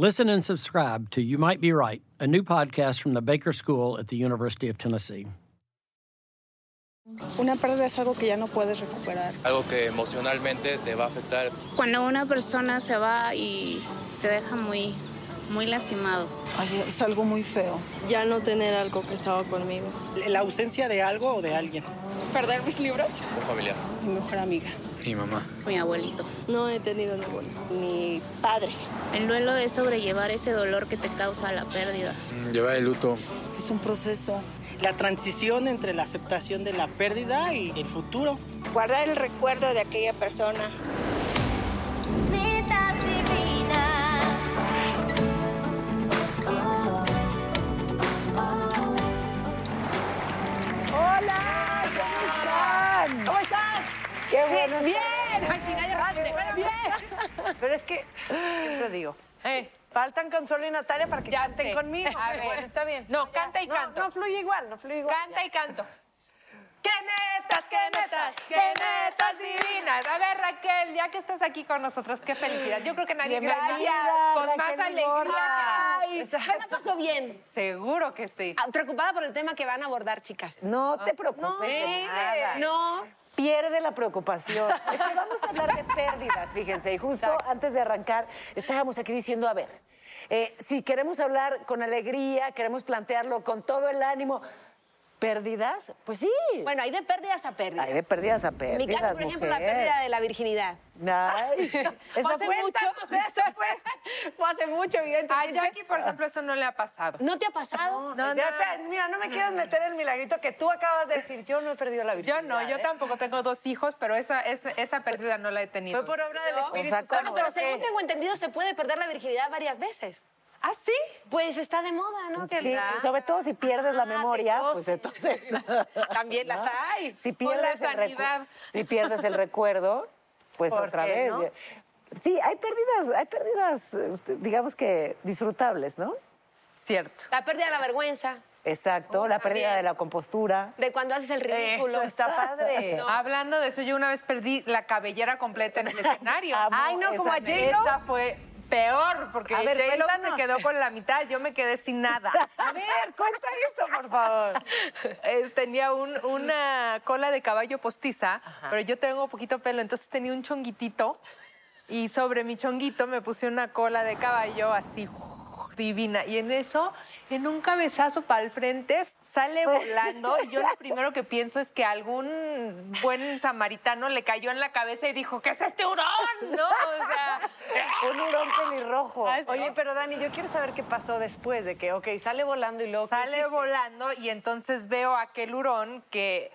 Listen and subscribe to You Might Be Right, a new podcast from the Baker School at the University of Tennessee. Una pérdida es algo que ya no puedes recuperar. Algo que emocionalmente te va a afectar. Cuando una persona se va y te deja muy, muy lastimado. Ay, es algo muy feo. Ya no tener algo que estaba conmigo. La ausencia de algo o de alguien. Perder mis libros. Un familiar. Mi mejor amiga. Mi mamá. Mi abuelito. No he tenido ninguno. Mi padre. El duelo es sobrellevar ese dolor que te causa la pérdida. Llevar el luto. Es un proceso. La transición entre la aceptación de la pérdida y el futuro. Guardar el recuerdo de aquella persona. Pero es que, siempre digo, Eh, faltan Consuelo y Natalia para que Ya canten sé. conmigo. A ver. Bueno, está bien. No, canta y No, canto. No, fluye igual, no fluye igual. Canta y canto. ¡Qué netas, ¡Qué netas! ¡Qué netas divinas! A ver, Raquel, ya que estás aquí con nosotros, qué felicidad. Yo creo que nadie Bienvenida, con Raquel más alegría. Ay, me la pasó bien. Seguro que sí. Ah, Preocupada por el tema que van a abordar, chicas. No te preocupes de ¿Eh? nada. No. Pierde la preocupación. Es que vamos a hablar de pérdidas, fíjense. Y justo antes de arrancar, estábamos aquí diciendo, a ver, eh, si queremos hablar con alegría, queremos plantearlo con todo el ánimo, ¿pérdidas? Pues sí. Bueno, hay de pérdidas a pérdidas. Hay de pérdidas a En pérdidas, mi caso, por ejemplo, la pérdida de la virginidad. Ay, Fue eso hace mucho. eso, pues. Fue hace mucho, A evidentemente. Jackie, por ejemplo, eso no le ha pasado. ¿No te ha pasado? No, no. te- mira, no me quieras meter el milagrito que tú acabas de decir. Yo no he perdido la Yo virginidad. no, yo ¿eh? tampoco tengo dos hijos, pero esa, esa, esa pérdida no la he tenido. Fue por obra del Espíritu Exacto. Santo. Bueno, pero según tengo entendido, se puede perder la virginidad varias veces. ¿Ah, sí? Pues está de moda, ¿no? Sí, sobre todo si pierdes la memoria, pues entonces. También las hay. Si la pierdes, el si pierdes el recuerdo, pues ¿Por otra qué vez. no? Sí, hay pérdidas, hay pérdidas, eh, digamos que disfrutables, ¿no? Cierto. La pérdida de la vergüenza, Exacto, la pérdida también. de la compostura. de cuando haces el ridículo. Eso está padre. No. Hablando de eso, yo una vez perdí la cabellera completa en el escenario. Amo Ay, no, como a esa J-Lo. Esa fue peor, porque A ver, J-Lo se quedó con la mitad, yo me quedé sin nada. A ver, cuenta eso, por favor. Eh, tenía un- una cola de caballo postiza, pero yo tengo poquito pelo, entonces tenía un chonguitito y sobre mi chonguito me puse una cola de caballo así divina y en eso, en un cabezazo para el frente, sale volando y yo lo primero que pienso es que algún buen samaritano le cayó en la cabeza y dijo, ¿qué es este hurón? ¿No? O sea, Un hurón pelirrojo. Ah. Oye, pero Dani, yo quiero saber qué pasó después de que, ok, sale volando y luego. ¿qué sale volando y entonces veo aquel hurón que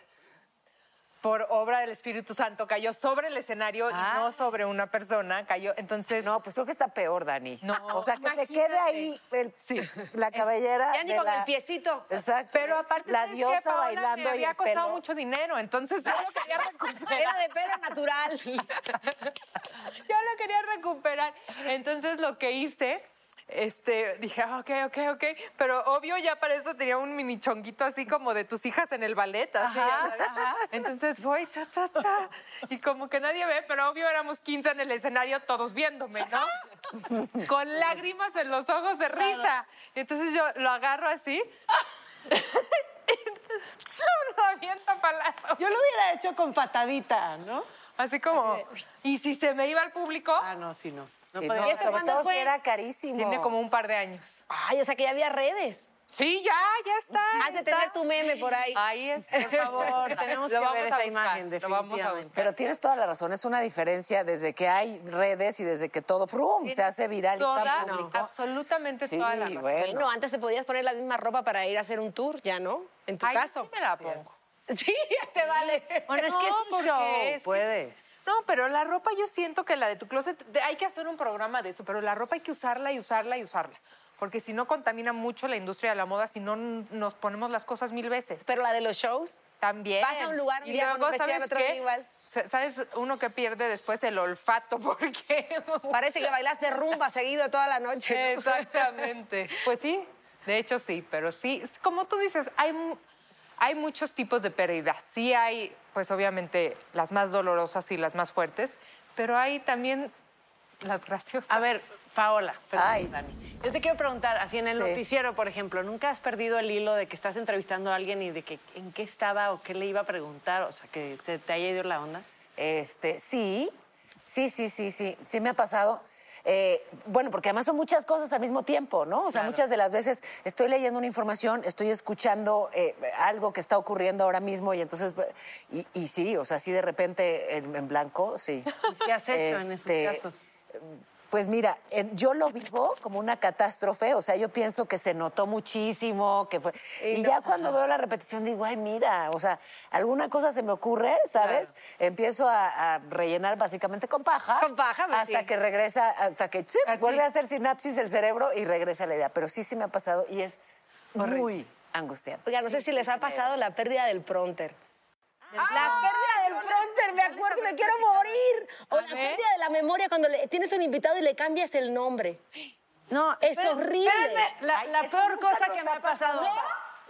por obra del Espíritu Santo cayó sobre el escenario Ah. y no sobre una persona, cayó, entonces No, pues creo que está peor, Dani. No, o sea, que se quede ahí el- Sí. la cabellera. Ya ni con la- el piecito. Exacto. pero aparte la ¿sabes qué, diosa Paola? bailando me y había el costado pelo. mucho dinero, entonces yo lo quería recuperar. Era de pelo natural. yo lo quería recuperar. Entonces lo que hice, este, dije, ah, ok, ok, ok. Pero obvio ya para eso tenía un mini chonguito así como de tus hijas en el ballet, así. ya sabes. Entonces voy, ta, ta, ta. Y como que nadie ve, pero obvio éramos 15 en el escenario, todos viéndome, ¿no? Con lágrimas en los ojos de risa. Y entonces yo lo agarro así. ¡Chum! Lo aviento para lado. Yo lo hubiera hecho con patadita, ¿no? Así como, y si se me iba al público, Ah, no, sí, no. No Sí, podía- ¿y eso sobre cuándo todo fue? si era carísimo. tiene como un par de años. Ay, o sea que ya había redes. Sí, ya, ya está. Has de tener tu meme por ahí. Ahí es, por favor. Tenemos Lo que ver esa buscar, imagen, Lo vamos a definitivamente. Pero tienes toda la razón, es una diferencia desde que hay redes y desde que todo frum, se hace viral y Toda, tan público. absolutamente Sí, toda la razón. bueno. Bueno, antes te podías poner la misma ropa para ir a hacer un tour, ya no, en tu Ay, caso. sí me la pongo. Sí, ya te vale. Bueno, es que es No, un show, es que- puedes. No, pero la ropa yo siento que la de tu closet, de- hay que hacer un programa de eso, pero la ropa hay que usarla y usarla y usarla. Porque si no contamina mucho la industria de la moda, si no nos ponemos las cosas mil veces. Pero la de los shows, También. Vas a un lugar un Y día con luego, un vestido, ¿sabes otro día igual. Sa- ¿Sabes uno que pierde después el olfato? Porque. parece que bailaste rumba seguido toda la noche. ¿no? Exactamente. Pues sí, de hecho sí, pero sí, como tú dices, hay, hay muchos tipos de pérdidas. Sí hay, pues obviamente, las más dolorosas y las más fuertes, pero hay también las graciosas. A ver, Paola, perdón, Ay. Dani. Yo te quiero preguntar, así en el Sí. noticiero, por ejemplo, ¿nunca has perdido el hilo de que estás entrevistando a alguien y de que en qué estaba o qué le iba a preguntar? O sea, que se te haya ido la onda. Este, sí, sí, sí, sí, sí, sí me ha pasado. Eh, bueno, porque además son muchas cosas al mismo tiempo, ¿no? O sea, muchas de las veces estoy leyendo una información, estoy escuchando eh, algo que está ocurriendo ahora mismo y entonces, y, y sí, o sea, sí de repente en, en blanco, sí. ¿Qué has hecho en Este, esos casos? Pues mira, yo lo vivo como una catástrofe, o sea, yo pienso que se notó muchísimo, que fue... Y ya cuando veo la repetición digo, ay, mira, o sea, alguna cosa se me ocurre, ¿sabes? Empiezo a, a rellenar básicamente con paja. Con paja, pues, Hasta sí. que regresa, hasta que vuelve a hacer sinapsis el cerebro y regresa la idea. Pero sí, sí me ha pasado y es muy angustiante. Oiga, no sé si sí, les ha pasado la pérdida del pronter. La pérdida del pronter, me acuerdo, me quiero morir. O la pérdida de la memoria cuando le- tienes un invitado y le cambias el nombre. No, Es horrible. espérenme, la, Ay, la eso peor cosa que me ha pasado.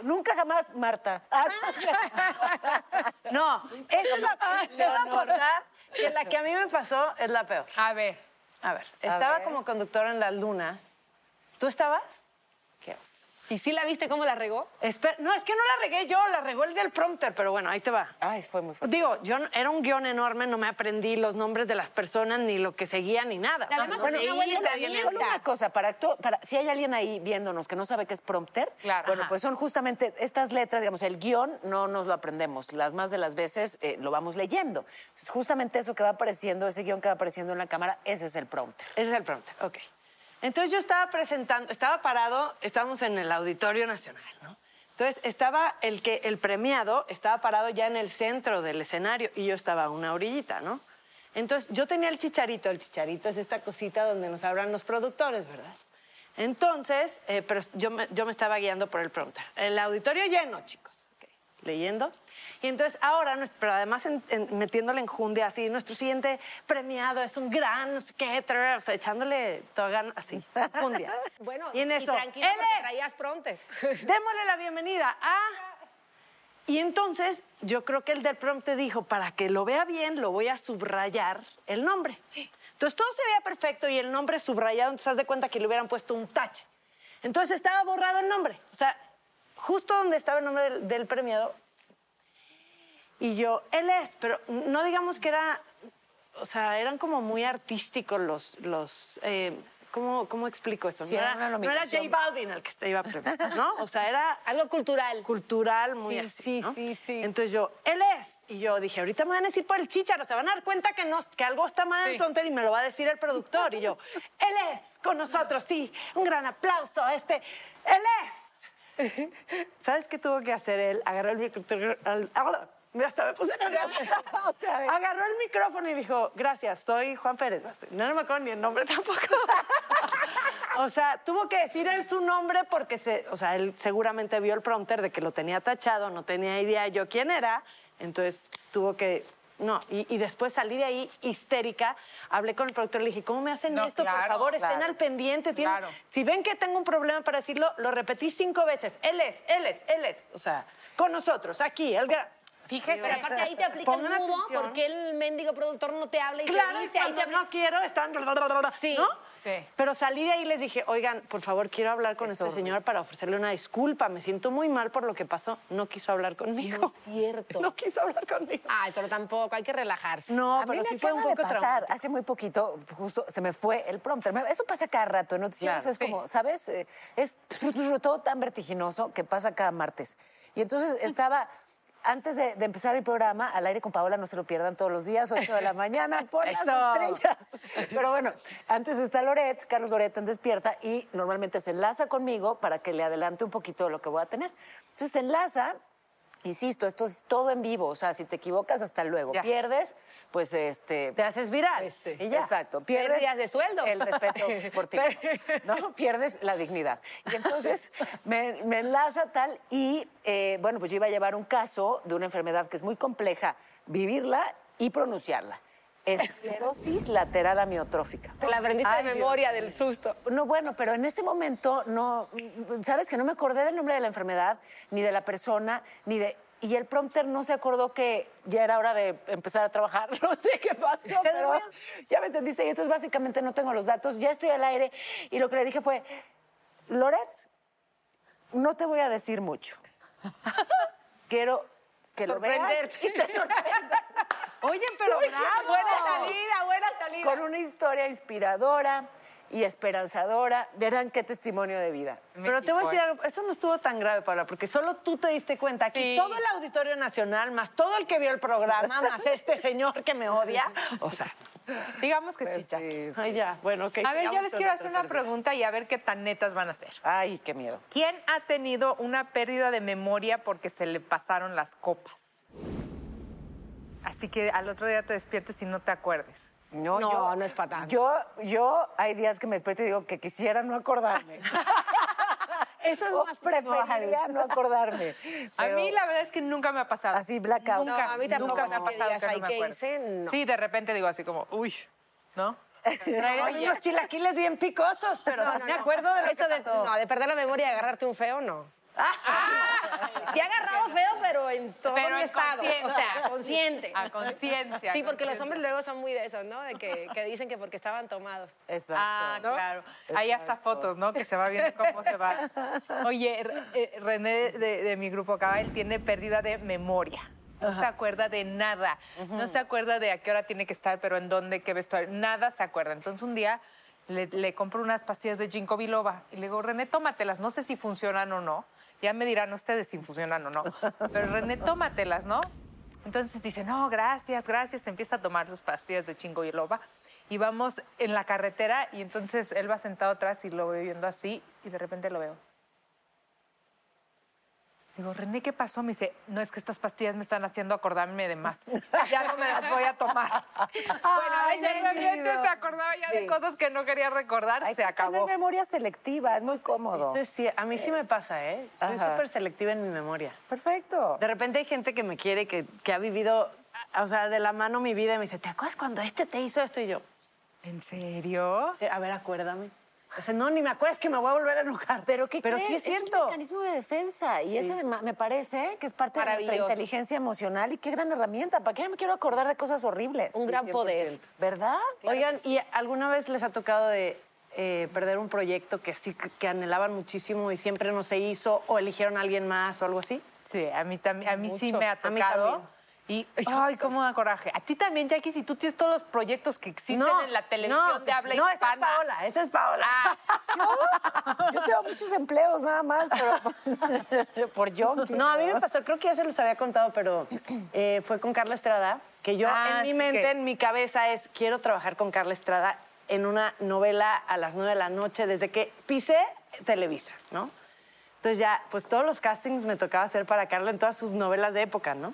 Nunca jamás, Marta. Ah, No, esa es la, te voy a contar que la que a mí me pasó es la peor. A ver. A ver, estaba ver. como conductora en las lunas. ¿Tú estabas? ¿Y sí la viste cómo la regó? Espe- no, es que no la regué yo, la regó el del prompter, pero bueno, ahí te va. Ay, fue muy fuerte. Digo, yo no- era un guion enorme, no me aprendí los nombres de las personas, ni lo que seguía, ni nada. Además, Bueno, es una buena la herramienta. Solo una cosa, para, para si hay alguien ahí viéndonos que no sabe qué es prompter, Claro. bueno, Ajá. pues son justamente estas letras, digamos, el guion no nos lo aprendemos, las más de las veces eh, lo vamos leyendo. Justamente eso que va apareciendo, ese guion que va apareciendo en la cámara, ese es el prompter. Ese es el prompter, ok. Entonces yo estaba presentando, estaba parado, estábamos en el Auditorio Nacional, ¿no? Entonces estaba el que el premiado estaba parado ya en el centro del escenario y yo estaba a una orillita, ¿no? Entonces yo tenía el chicharito, el chicharito es esta cosita donde nos hablan los productores, ¿verdad? Entonces, eh, pero yo me, yo me estaba guiando por el prompter. El auditorio lleno, chicos, ok, leyendo. Y entonces ahora, pero además en- en- metiéndole enjundia así, nuestro siguiente premiado es un gran, tra- o sea, echándole toda así, enjundia. Bueno, y en eso, tranquilo él porque traías pronter. démosle la bienvenida a... Y entonces yo creo que el del prompter dijo, para que lo vea bien, lo voy a subrayar el nombre. Entonces todo se veía perfecto y el nombre subrayado, entonces haz de cuenta que le hubieran puesto un tache. Entonces estaba borrado el nombre. O sea, justo donde estaba el nombre del, del premiado. Y yo, él es, pero no digamos que era, o sea, eran como muy artísticos los, los eh, ¿cómo, ¿cómo explico esto? Sí, no, era no era J. Balvin el que te iba a premiar, ¿no? O sea, era Algo cultural. cultural, muy Sí, así, sí, ¿no? sí, sí. Entonces yo, él es. Y yo dije, ahorita me van a decir por el chícharo, se van a dar cuenta que, no, que algo está mal en el Sí. prompter y me lo va a decir el productor. Y yo, él es con nosotros, sí, un gran aplauso a este, él es. ¿Sabes qué tuvo que hacer él? Agarró el mira, hasta me puse nerviosa. Otra vez. Agarró el micrófono y dijo, gracias, soy Juan Pérez. No, no me acuerdo ni el nombre tampoco. O sea, tuvo que decir él su nombre porque se, o sea, él seguramente vio el prompter de que lo tenía tachado, no tenía idea yo quién era, entonces tuvo que no, y, y después salí de ahí histérica, hablé con el productor, le dije, ¿cómo me hacen No, esto? por claro, favor, estén al pendiente. tienen- Claro. Si ven que tengo un problema para decirlo, lo repetí cinco veces. Él es, él es, él es. O sea, con nosotros, aquí, el gran... Fíjese. Pero aparte ahí te aplica el mudo atención. porque el mendigo productor no te habla y Claro, te y dice, ahí te no quiero, están... Sí, ¿no? Pero salí de ahí y les dije, oigan, por favor, quiero hablar con Es este señor para ofrecerle una disculpa. Me siento muy mal por lo que pasó. No quiso hablar conmigo. No es cierto. No quiso hablar conmigo. Ay, pero tampoco, hay que relajarse. No, a mí pero me sí fue un acaba poco de pasar hace muy poquito, justo se me fue el prompter. Eso pasa cada rato en noticieros. Claro. es como, ¿sabes? Eh, Es todo tan vertiginoso que pasa cada martes. Y entonces estaba, antes de, de empezar el programa, al aire con Paola, no se lo pierdan todos los días, 8 de la mañana, por las estrellas. Pero bueno, antes está Loret, Carlos Loret en Despierta, y normalmente se enlaza conmigo para que le adelante un poquito de lo que voy a tener. Entonces se enlaza Insisto, esto es todo en vivo, o sea, si te equivocas, hasta luego. Ya. Pierdes, pues este... Te haces viral. Pues sí. Y ya. Exacto, pierdes Pérdidas de sueldo. el respeto por ti, ¿no? Pierdes la dignidad. Y entonces me, me enlaza tal y, eh, bueno, pues yo iba a llevar un caso de una enfermedad que es muy compleja, vivirla y pronunciarla. Esclerosis lateral amiotrófica. Te la aprendiste Ay, de memoria del susto. No, bueno, pero en ese momento no, sabes que no me acordé del nombre de la enfermedad, ni de la persona, ni de... Y el prompter no se acordó que ya era hora de empezar a trabajar. No sé qué pasó, pero ya me entendiste. Y entonces básicamente no tengo los datos, ya estoy al aire. Y lo que le dije fue, Loret, no te voy a decir mucho. Quiero que lo veas y te sorprenda. Oye, pero bravo. Buena salida, buena salida. Con una historia inspiradora y esperanzadora. Verán qué testimonio de vida. Pero te voy a decir algo, eso no estuvo tan grave, Paula, porque solo tú te diste cuenta. Aquí Sí. todo el Auditorio Nacional, más todo el que vio el programa, más este señor que me odia. O sea, Digamos que Pues sí, Jackie. sí, sí. ay, ya, bueno, ok. A ver, yo les quiero hacer una pérdida. pregunta y a ver qué tan netas van a ser. Ay, qué miedo. ¿Quién ha tenido una pérdida de memoria porque se le pasaron las copas? Así que al otro día te despiertes y no te acuerdes. No, No, yo, no es pa' tanto. Yo, yo hay días que me despierto y digo que quisiera no acordarme. Eso es O más preferiría no acordarme. A mí la verdad es que nunca me ha pasado. Así, blackout. No, a mí tampoco, nunca me ha así que pasado digas, que no "Ay, me ¿qué acuerdo". hice? No. Sí, de repente digo así como, uy, ¿no? Traigan unos chilaquiles bien picosos, pero No, no, me no. acuerdo de lo Eso que de, pasó. no, de perder la memoria y agarrarte un feo, no. Sí ha agarrado feo, pero en todo Pero mi estado. O sea, consciente. A conciencia. Sí, porque los hombres luego son muy de eso, ¿no? De que, que dicen que porque estaban tomados. Exacto. Ah, ¿no? claro. Hay hasta fotos, ¿no? Que se va viendo cómo se va. Oye, eh, René de, de mi grupo acá, él tiene pérdida de memoria. No se acuerda de nada. No se acuerda de a qué hora tiene que estar, pero en dónde, qué vestuario. Nada se acuerda. Entonces un día le, le compro unas pastillas de ginkgo biloba y le digo, René, tómatelas. No sé si funcionan o no. Ya me dirán ustedes si funcionan o no. Pero René, tómatelas, ¿no? Entonces dice, no, gracias, gracias. Empieza a tomar sus pastillas de chingo y loba. Y vamos en la carretera y entonces él va sentado atrás y lo voy viendo así y de repente lo veo. Digo, René, ¿qué pasó? Me dice, no, es que estas pastillas me están haciendo acordarme de más. Ya no me las voy a tomar. bueno, a veces realmente se acordaba ya de cosas que no quería recordar, Hay se que acabó. tener memoria selectiva, es muy cómodo. Eso es sí, a mí sí me pasa, ¿eh? Soy súper selectiva en mi memoria. Perfecto. De repente hay gente que me quiere, que, que ha vivido, o sea, de la mano mi vida y me dice, ¿te acuerdas cuando este te hizo esto? Y yo, ¿En serio? "Sí, a ver, acuérdame. Dice, no, ni me acuerdas que me voy a volver a enojar. Pero ¿qué Pero creen? sí es un cierto. mecanismo de defensa y ese ma- me parece que es parte de nuestra inteligencia emocional y qué gran herramienta. ¿Para qué me quiero acordar de cosas horribles? Un gran poder. ¿Verdad? Oigan, ¿y alguna vez les ha tocado de eh, perder un proyecto que sí que anhelaban muchísimo y siempre no se hizo o eligieron a alguien más o algo así? Sí, a mí, también, a mí sí me ha A mí tocado. también. Y, ay, cómo da coraje. A ti también, Jackie, si tú tienes todos los proyectos que existen en la televisión no, de habla No, esa es hispana. Paola, esa es Paola. Ah, Yo tengo muchos empleos nada más, pero por yo. No, a mí me pasó, creo que ya se los había contado, pero eh, fue con Carla Estrada, que yo Ah, en mi mente, que- en mi cabeza es, quiero trabajar con Carla Estrada en una novela a las nueve de la noche desde que pisé Televisa, ¿no? Entonces ya, pues todos los castings me tocaba hacer para Carla en todas sus novelas de época, ¿no?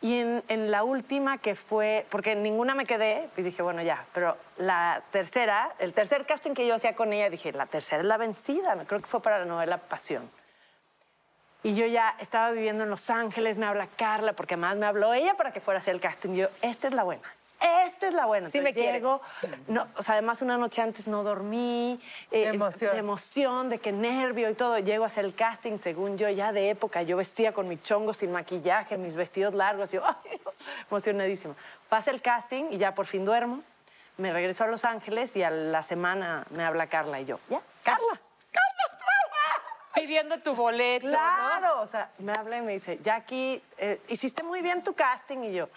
Y en, la última que fue, porque en ninguna me quedé, y dije, bueno, ya, pero la tercera, el tercer casting que yo hacía con ella, dije, la tercera es la vencida, creo que fue para la novela Pasión. Y yo ya estaba viviendo en Los Ángeles, me habla Carla, porque además me habló ella para que fuera a el casting. Y yo, esta es la buena, esta es la buena. Sí me Entonces quiere. llego, no, o sea, además una noche antes no dormí. eh, De emoción. De emoción, de que nervio y todo. Llego a hacer el casting, según yo, ya de época. Yo vestía con mi chongo sin maquillaje, mis vestidos largos. Yo, ay, emocionadísima. Pasa el casting y ya por fin duermo. me regreso a Los Ángeles y a la semana me habla Carla y yo, ¿ya? Carla. Pidiendo tu boleto, ¿no? Claro, o sea, me habla y me dice, Jackie, eh, hiciste muy bien tu casting y yo,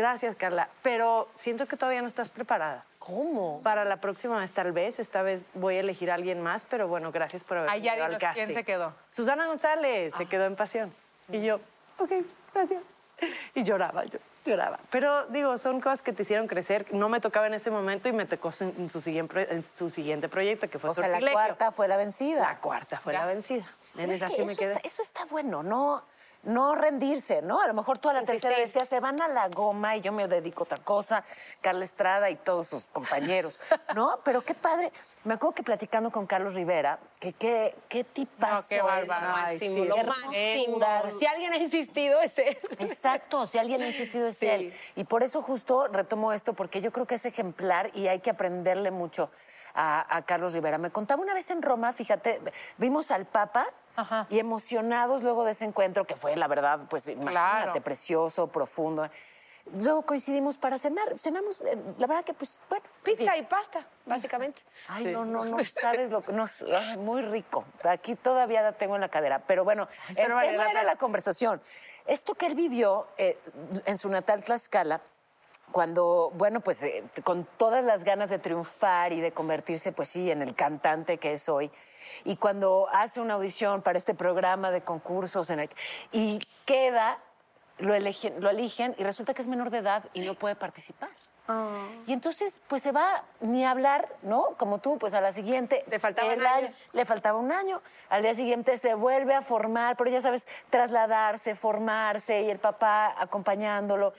gracias Carla, pero siento que todavía no estás preparada. ¿Cómo? Para la próxima vez tal vez, esta vez voy a elegir a alguien más, pero bueno, gracias por haber Ay, ya venido al dinos casting. quién se quedó. Susana González se quedó en Pasión. Y yo, ok, gracias. Y lloraba, yo lloraba. Pero digo, son cosas que te hicieron crecer. No me tocaba en ese momento y me tocó en su siguiente, en su siguiente proyecto, que fue O sea, la cuarta fue la vencida. La cuarta fue la vencida. En es que me eso, quedé. está, eso está bueno, no, no rendirse, ¿no? A lo mejor tú a la tercera decías, se van a la goma y yo me dedico a otra cosa, Carla Estrada y todos sus compañeros, ¿no? Pero qué padre. Me acuerdo que platicando con Carlos Rivera, que qué, qué tipazo qué es. bárbaro. Ay, Máximo, sí, lo qué máximo. Si alguien ha insistido, es él. Exacto, si alguien ha insistido es él. Y por eso justo retomo esto, porque yo creo que es ejemplar y hay que aprenderle mucho a, a Carlos Rivera. Me contaba una vez en Roma, fíjate, vimos al Papa y emocionados luego de ese encuentro, que fue, la verdad, pues imagínate, Claro. precioso, profundo. Luego coincidimos para cenar. Cenamos, eh, la verdad que, pues, bueno. Pizza y pasta, básicamente. Ay, no, no, no sabes lo que. No, ay, muy rico. Aquí todavía la tengo en la cadera. Pero bueno, el Pero vale tema la era la conversación. Esto que él vivió eh, en su natal Tlaxcala, cuando, bueno, pues eh, con todas las ganas de triunfar y de convertirse, pues sí, en el cantante que es hoy, y cuando hace una audición para este programa de concursos en y queda, lo eligen, lo eligen y resulta que es menor de edad y no puede participar. Y entonces, pues se va ni a hablar, ¿no? Como tú, pues a la siguiente. Le faltaban años. Le faltaba un año. Al día siguiente se vuelve a formar, pero ya sabes, trasladarse, formarse y el papá acompañándolo.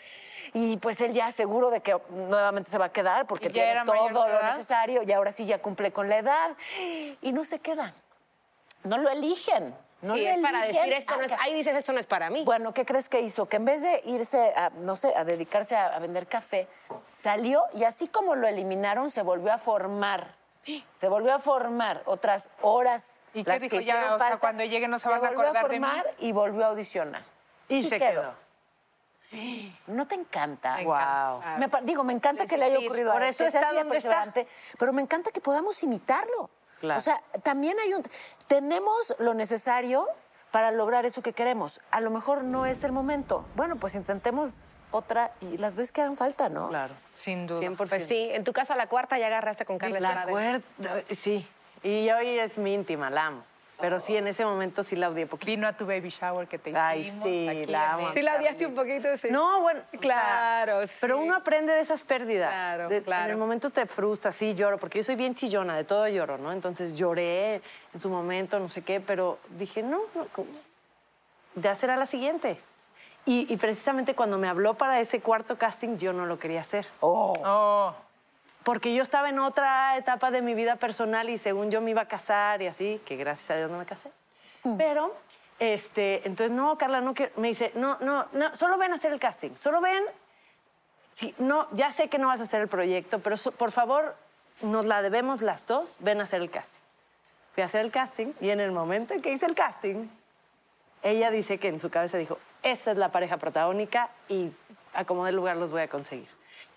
Y pues él ya seguro de que nuevamente se va a quedar porque tiene era todo lo necesario y ahora sí ya cumple con la edad. Y no se quedan. No lo eligen. No Sí, es para decir esto no es, Ah, ahí dices esto no es para mí. bueno, ¿qué crees que hizo? Que en vez de irse a, no sé, a dedicarse a, a vender café, salió y así como lo eliminaron, se volvió a formar. Se volvió a formar otras horas. ¿Y qué las dijo? que Ya, hicieron o sea, falta. cuando llegue no se van a volvió acordar de mí. formar y volvió a audicionar. Y se quedó. ¿No te encanta? Me encanta. Me digo, me encanta que le haya ocurrido a Por él, eso que sea así perseverante, pero me encanta que podamos imitarlo. Claro. O sea, también hay un... Tenemos lo necesario para lograr eso que queremos. A lo mejor no es el momento. Bueno, pues intentemos otra y las veces que hagan falta, ¿no? Claro. Sin duda. 100%. Pues sí, en tu caso a la cuarta ya agarraste con Carla La cuerda, sí. Y hoy es mi íntima, la amo. Pero sí, en ese momento sí la odié poquito. Vino a tu baby shower que te hicimos. Ay, sí, aquí la amo. Sí la odiaste un poquito, sí. No, bueno. o sea, Claro, sí. Pero uno aprende de esas pérdidas. Claro, De- claro. En el momento te frustra, sí, lloro, porque yo soy bien chillona, de todo lloro, ¿no? Entonces lloré en su momento, no sé qué, pero dije, no, no ¿cómo? ya será la siguiente. Y, y precisamente cuando me habló para ese cuarto casting, yo no lo quería hacer. Oh, Oh, Porque yo estaba en otra etapa de mi vida personal y según yo me iba a casar y así, que gracias a Dios no me casé. Pero, este, entonces, no, Carla, no quiero. Me dice, no, no, no, solo ven a hacer el casting. Solo ven. Sí, no, ya sé que no vas a hacer el proyecto, pero so- por favor, nos la debemos las dos, ven a hacer el casting. Fui a hacer el casting y en el momento en que hice el casting, ella dice que en su cabeza dijo, esa es la pareja protagónica y a como de lugar los voy a conseguir.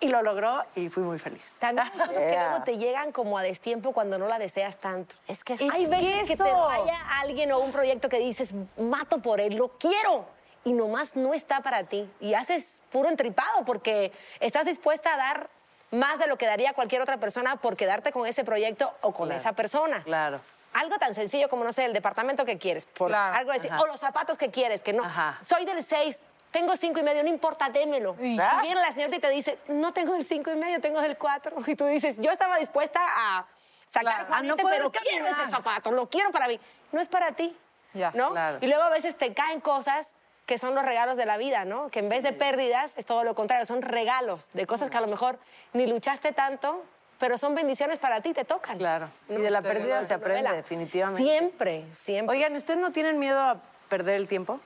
Y lo logró y fui muy feliz. También hay cosas que Yeah. luego te llegan como a destiempo cuando no la deseas tanto. Es que es- hay veces que te eso. vaya alguien o un proyecto que dices, mato por él, lo quiero. Y nomás no está para ti. Y haces puro entripado porque estás dispuesta a dar más de lo que daría cualquier otra persona por quedarte con ese proyecto o con Claro. esa persona. Claro. Algo tan sencillo como, no sé, el departamento que quieres, por Claro. algo Ajá. o los zapatos que quieres, que no. Ajá. Soy del 6, tengo cinco y medio, no importa, démelo. Y viene la señorita y te dice, no tengo el cinco y medio, tengo el 4. Y tú dices, yo estaba dispuesta a sacar Claro. Juanete, no pero quiero ese zapato, lo quiero para mí. No es para ti, Ya, ¿no? claro. Y luego a veces te caen cosas que son los regalos de la vida, ¿no? Que en vez de pérdidas es todo lo contrario, son regalos de cosas que a lo mejor ni luchaste tanto, pero son bendiciones para ti, te tocan. Claro. Y ¿no? de la pérdida se aprende, novela. definitivamente. Siempre, siempre. Oigan, ¿ustedes no tienen miedo a perder el tiempo?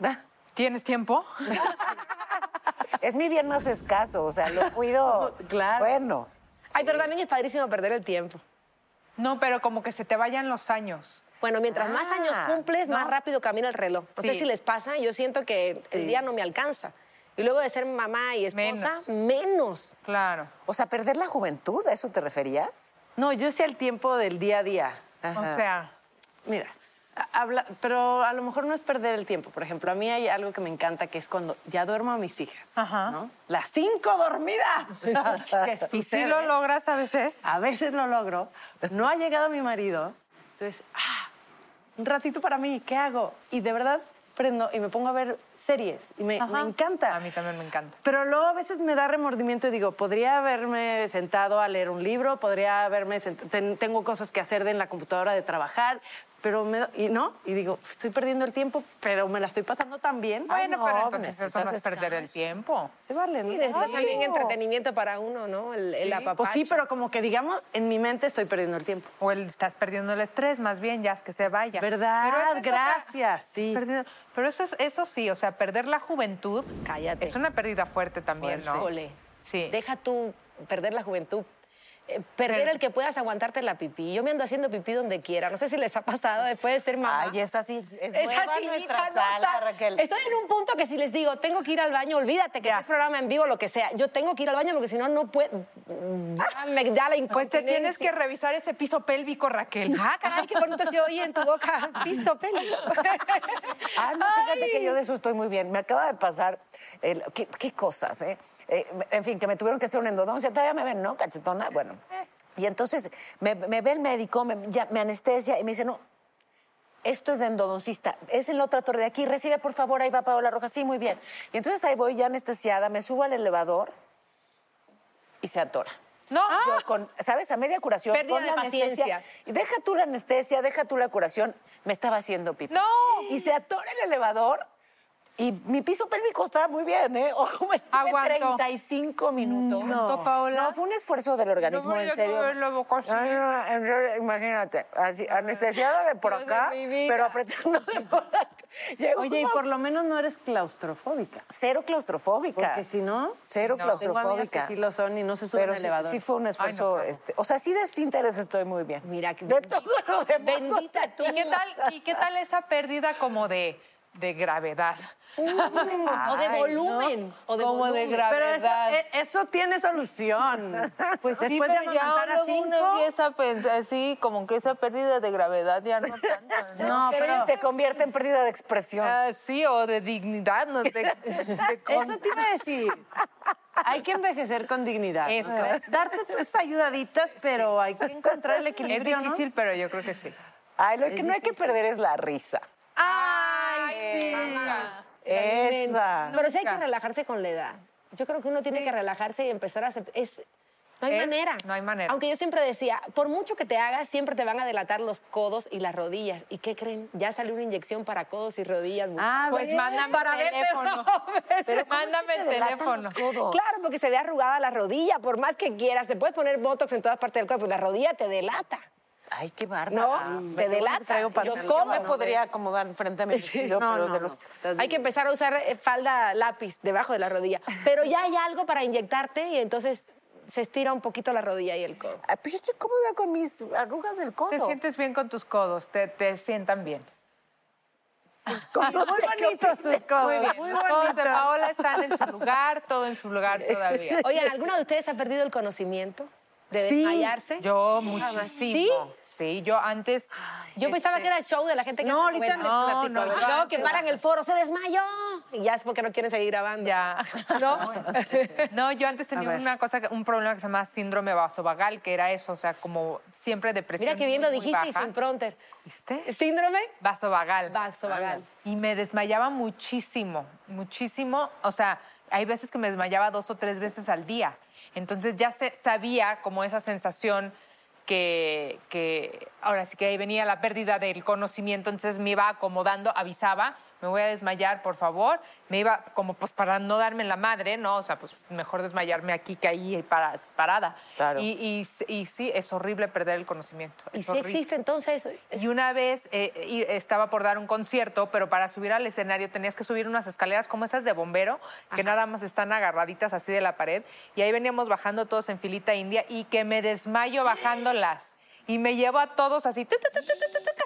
¿tienes tiempo? es mi bien más escaso, o sea, lo cuido. Claro. Bueno. Ay, pero también es padrísimo perder el tiempo. No, pero como que se te vayan los años. Bueno, mientras más Ah, años cumples, más rápido camina el reloj. No sé si les pasa, yo siento que el día no me alcanza. Y luego de ser mamá y esposa, menos. Claro. O sea, perder la juventud, ¿a eso te referías? No, yo sé el tiempo del día a día. O sea, Mira, habla, pero a lo mejor no es perder el tiempo. Por ejemplo, a mí hay algo que me encanta que es cuando ya duermo a mis hijas. ¿no? Las cinco dormidas. Que ¿y si lo logras a veces? A veces lo logro. No ha llegado mi marido. Entonces, ah, un ratito para mí, ¿qué hago? Y de verdad prendo y me pongo a ver series y me, me encanta. A mí también me encanta. Pero luego a veces me da remordimiento y digo, podría haberme sentado a leer un libro, podría haberme ten- tengo cosas que hacer en la computadora de trabajar, pero me, y no, y digo, estoy perdiendo el tiempo, pero me la estoy pasando tan bien. Bueno, Ay, pero no, entonces eso no es perder el tiempo. Se vale, ¿no? Y necesita Ay, también no. entretenimiento para uno, ¿no? El, el apapacho. Pues sí, pero como que digamos, en mi mente estoy perdiendo el tiempo. O el, estás perdiendo el estrés, más bien, ya es que se vaya. verdad, Pero es otra- gracias, sí. Pero eso, es, eso sí, o sea, perder la juventud Cállate. es una pérdida fuerte también, ¿no? Híjole. Sí. Deja tú perder la juventud. Eh, perder el que puedas aguantarte la pipí. Yo me ando haciendo pipí donde quiera. No sé si les ha pasado después de ser mamá. Ay, es así. Es nuestra sala, Raquel. Estoy en un punto que si les digo, tengo que ir al baño, olvídate que es programa en vivo, lo que sea. Yo tengo que ir al baño porque si no, no puedo. Ya me da la Pues te tienes que revisar ese piso pélvico, Raquel. Ah, caray, qué bonito se oye en tu boca. Piso pélvico. Ah, no, fíjate que yo de eso estoy muy bien. Me acaba de pasar, el- ¿qué, qué cosas, eh? Eh, En fin, que me tuvieron que hacer una endodoncia. Todavía me ven, ¿no? Cachetona. Bueno. Y entonces me, me ve el médico, me, ya- me anestesia y me dice, no, esto es de endodoncista. Es en la otra torre de aquí. Recibe, por favor, ahí va Paola Roja. Sí, muy bien. Y entonces ahí voy ya anestesiada, me subo al elevador y se atora. No. Yo con, ¿sabes? A media curación. Pérdida con de la anestesia. paciencia. Y deja tú la anestesia, deja tú la curación. Me estaba haciendo pipí. ¡No! Y se atora el elevador. Y mi piso pélvico estaba muy bien, ¿eh? Ojo, me estuve Aguantó. 35 minutos. ¿Aguantó, Paola? No, fue un esfuerzo del organismo, No, en serio. No, no, en imagínate. Así, anestesiada de por acá, pero apretando de por acá. Llegó Oye, y por lo menos no eres claustrofóbica. Cero claustrofóbica. Porque si no, Cero tengo amigas que claustrofóbica. sí lo son y no se suben al sí, elevador. sí fue un esfuerzo. este, o sea, sí de esfínteres estoy muy bien. Mira, que De todo lo demás. bendita tú. ¿Y qué tal, y qué tal esa pérdida como de, de gravedad? o de volumen. O de Como de volumen. gravedad. Pero eso, eh, eso tiene solución. Pues Sí, después de pero ya luego uno cinco, empieza a pensar así, como que esa pérdida de gravedad ya no tanto. ¿no? No, pero pero se convierte en pérdida de expresión. Ah, sí, o de dignidad, no sé. de con- eso te iba a decir. Hay que envejecer con dignidad. Eso. ¿no? Darte tus ayudaditas, pero hay que encontrar el Es equilibrio, ¿no? difícil, pero yo creo que sí. Ay, lo que no hay que perder es la risa. Ay, sí. Esa. Pero sí hay que relajarse con la edad. Yo creo que uno tiene que relajarse y empezar a aceptar. Es, no hay Es- manera. no hay manera. Aunque yo siempre decía, por mucho que te hagas, siempre te van a delatar los codos y las rodillas. ¿Y qué creen? Ya salió una inyección para codos y rodillas. Ah. Pues mándame Para el verte teléfono. joven. mándame el teléfono. Claro, porque se ve arrugada la rodilla. Por más que quieras, te puedes poner botox en todas partes del cuerpo y la rodilla te delata. Ay, qué bárbara. No, te delata. traigo Los codos. Yo me podría acomodar frente a mi vestido, No, pero no, de no. los... Hay que empezar a usar eh, falda lápiz debajo de la rodilla. Pero ya hay algo para inyectarte y entonces se estira un poquito la rodilla y el codo. Ay, pues yo estoy cómoda con mis arrugas del codo. Te sientes bien con tus codos, te, te sientan bien. Con los Muy bonitos tus codos. Muy bien, muy los codos de. Paola están en su lugar, todo en su lugar todavía. Oigan, ¿alguno de ustedes ha perdido el conocimiento de Sí, desmayarse? Yo muchísimo. ¿Sí? yo antes... Yo pensaba que era show de la gente que No, hace ahorita novelas. les platico. no. Y luego que paran el foro, se desmayó. Y ya es porque no quieren seguir grabando. Ya. ¿No? No, yo antes tenía una cosa, un problema que se llama síndrome vasovagal, que era eso, o sea, como siempre depresión. Mira que bien lo muy, muy dijiste y sin pronter. ¿Viste? ¿Síndrome? Vasovagal. Vasovagal. Y me desmayaba muchísimo, muchísimo. O sea, hay veces que me desmayaba dos o tres veces al día. Entonces ya se, sabía como esa sensación que, que ahora sí que ahí venía la pérdida del conocimiento, entonces me iba acomodando, avisaba, me voy a desmayar, por favor. Me iba como pues para no darme en la madre, ¿no? O sea, pues mejor desmayarme aquí que ahí para, parada. Claro. Y, y, y sí, es horrible perder el conocimiento. ¿Y es si horrible. existe entonces? Y una vez eh, y estaba por dar un concierto, pero para subir al escenario tenías que subir unas escaleras como esas de bombero, que nada más están agarraditas así de la pared. Y ahí veníamos bajando todos en filita india y que me desmayo bajándolas. Y me llevo a todos así. tu, tu, tu,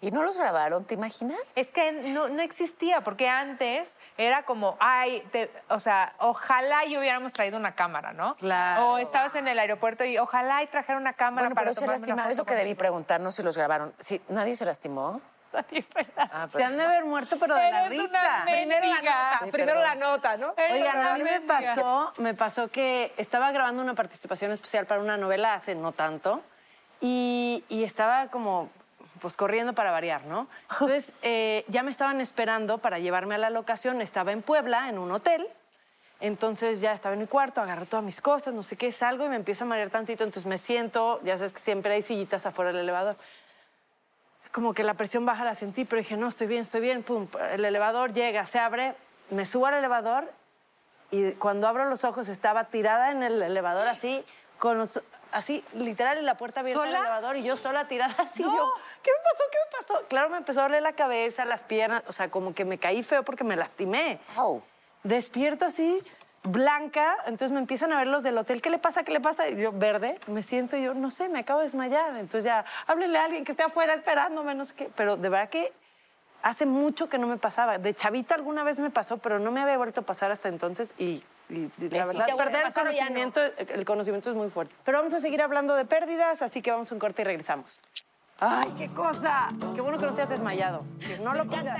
¿Y no los grabaron, te imaginas? Es que no, no existía, porque antes era como, ay, te- o sea, ojalá y hubiéramos traído una cámara, ¿no? Claro. O estabas en el aeropuerto y ojalá y trajera una cámara Bueno, para pero se lastimaron. Es lo que debí preguntarnos si los grabaron. Sí, ¿Nadie se lastimó? Nadie se lastimó. Ah, Se han de haber muerto, pero de la risa. Primero la nota, Sí, primero la nota, ¿no? Eres Oigan, a mí me pasó, me pasó que estaba grabando una participación especial para una novela hace no tanto y, y estaba como pues corriendo para variar, ¿no? Entonces eh, ya me estaban esperando para llevarme a la locación, estaba en Puebla, en un hotel, entonces ya estaba en mi cuarto, agarré todas mis cosas, no sé qué, salgo y me empiezo a marear tantito, entonces me siento, ya sabes que siempre hay sillitas afuera del elevador como que la presión baja la sentí, pero dije, no, estoy bien, estoy bien. Pum, el elevador llega, se abre, me subo al elevador y cuando abro los ojos estaba tirada en el elevador así, con los, así, literal, en la puerta abierta del elevador y yo sola tirada así. Yo, ¿qué me pasó? ¿Qué me pasó? Claro, me empezó a doler la cabeza, las piernas, o sea, como que me caí feo porque me lastimé. Despierto así, blanca, entonces me empiezan a ver los del hotel, ¿qué le pasa? ¿Qué le pasa? Y yo, verde, me siento y yo, no sé, me acabo de desmayar. Entonces ya, háblenle a alguien que esté afuera esperándome, no sé qué. Pero de verdad que hace mucho que no me pasaba. De chavita alguna vez me pasó, pero no me había vuelto a pasar hasta entonces y... y- y la verdad, perder el no. conocimiento, el conocimiento es muy fuerte. Pero vamos a seguir hablando de pérdidas, así que vamos a un corte y regresamos. ¡Ay, qué cosa! Qué bueno que no te has desmayado. Que no lo pidas.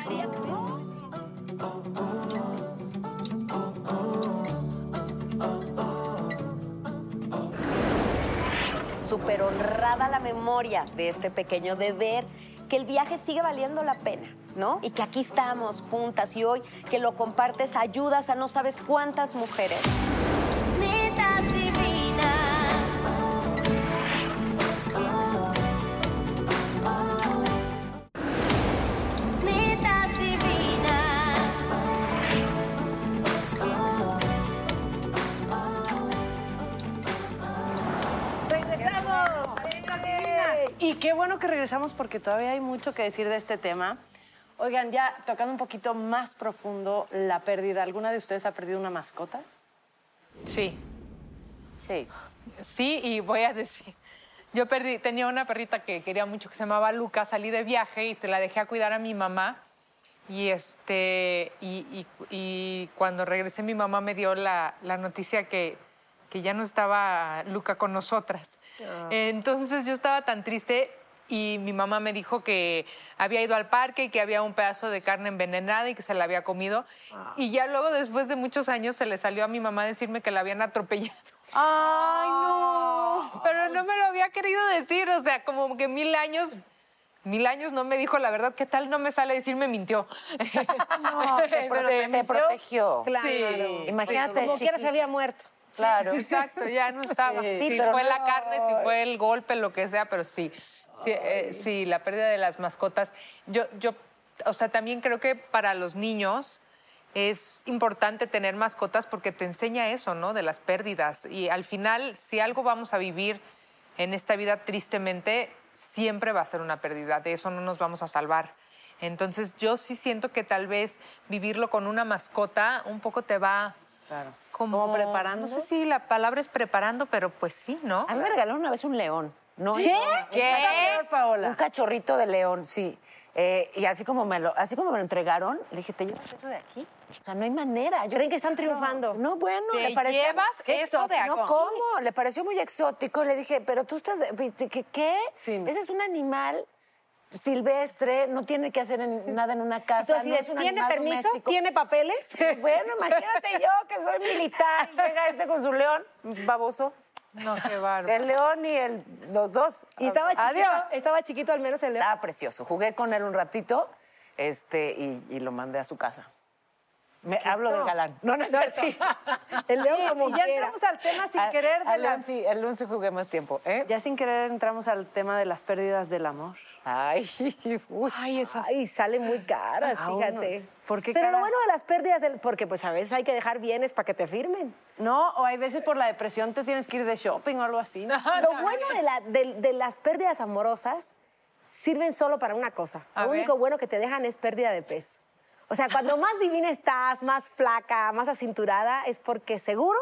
súper honrada la memoria de este pequeño deber, que el viaje sigue valiendo la pena, ¿no? Y que aquí estamos juntas y hoy que lo compartes ayudas a no sabes cuántas mujeres. Qué bueno que regresamos porque todavía hay mucho que decir de este tema. Oigan, ya tocando un poquito más profundo la pérdida. ¿Alguna de ustedes ha perdido una mascota? Sí. Sí. Sí, y voy a decir, yo perdí, tenía una perrita que quería mucho que se llamaba Luca, salí de viaje y se la dejé a cuidar a mi mamá. Y, este, y, y- y cuando regresé mi mamá me dio la, la noticia que, que ya no estaba Luca con nosotras. Entonces yo estaba tan triste y mi mamá me dijo que había ido al parque y que había un pedazo de carne envenenada y que se la había comido. Y ya luego, después de muchos años, se le salió a mi mamá a decirme que la habían atropellado. ¡Ay, no! Pero no me lo había querido decir, o sea, como que mil años, mil años no me dijo la verdad. ¿Qué tal no me sale decir me mintió? No, te, pro- Este, te protegió. Claro. Sí. Imagínate, Como quiera se había muerto. Claro. Exacto, ya no estaba. Sí, si pero fue la carne, si fue el golpe, lo que sea, pero sí. Sí, eh, sí, la pérdida de las mascotas. Yo, yo, o sea, también creo que para los niños es importante tener mascotas porque te enseña eso, ¿no? De las pérdidas. Y al final, si algo vamos a vivir en esta vida tristemente, siempre va a ser una pérdida. De eso no nos vamos a salvar. Entonces, yo sí siento que tal vez vivirlo con una mascota un poco te va Claro. como, ¿Como preparando? No sé si la palabra es preparando, pero pues sí, ¿no? A mí me regalaron una vez un león. ¿no? ¿Qué? ¿Qué? Está peor, Paola. Un cachorrito de león, sí. Eh, y así como, me lo, así como me lo entregaron, le dije, ¿te llevas eso de aquí? O sea, no hay manera. Yo, ¿Creen que están triunfando? no, bueno, ¿Te le parecía... llevas eso de No, aquí? ¿cómo? Le pareció muy exótico. Le dije, pero tú estás... ¿Qué? qué? Sí. Ese es un animal silvestre, no tiene que hacer en- nada en una casa. Entonces, no es un ¿tiene permiso? doméstico. ¿Tiene papeles? Bueno, imagínate yo que soy militar y llega este con su león, baboso. No, qué bárbaro. El león y el, los dos. Y estaba chiquito, Adiós. estaba chiquito al menos el león. Estaba precioso. Jugué con él un ratito este, y, y lo mandé a su casa. Me, hablo del galán. No, no es cierto. El león Sí, como y ya quiera. entramos al tema sin A- querer de al león sí, el león sí jugué más tiempo. ¿eh? Ya sin querer entramos al tema de las pérdidas del amor. Ay, uy. Ay, esas. Ay, salen muy caras, Ah, fíjate. unos. ¿Por qué Pero lo bueno de las pérdidas, del, porque pues a veces hay que dejar bienes para que te firmen. No, o hay veces por la depresión te tienes que ir de shopping o algo así. ¿no? Lo bueno de, la- de- de las pérdidas amorosas sirven solo para una cosa. A lo ver. único bueno que te dejan es pérdida de peso. O sea, cuando más divina estás, más flaca, más acinturada, es porque seguro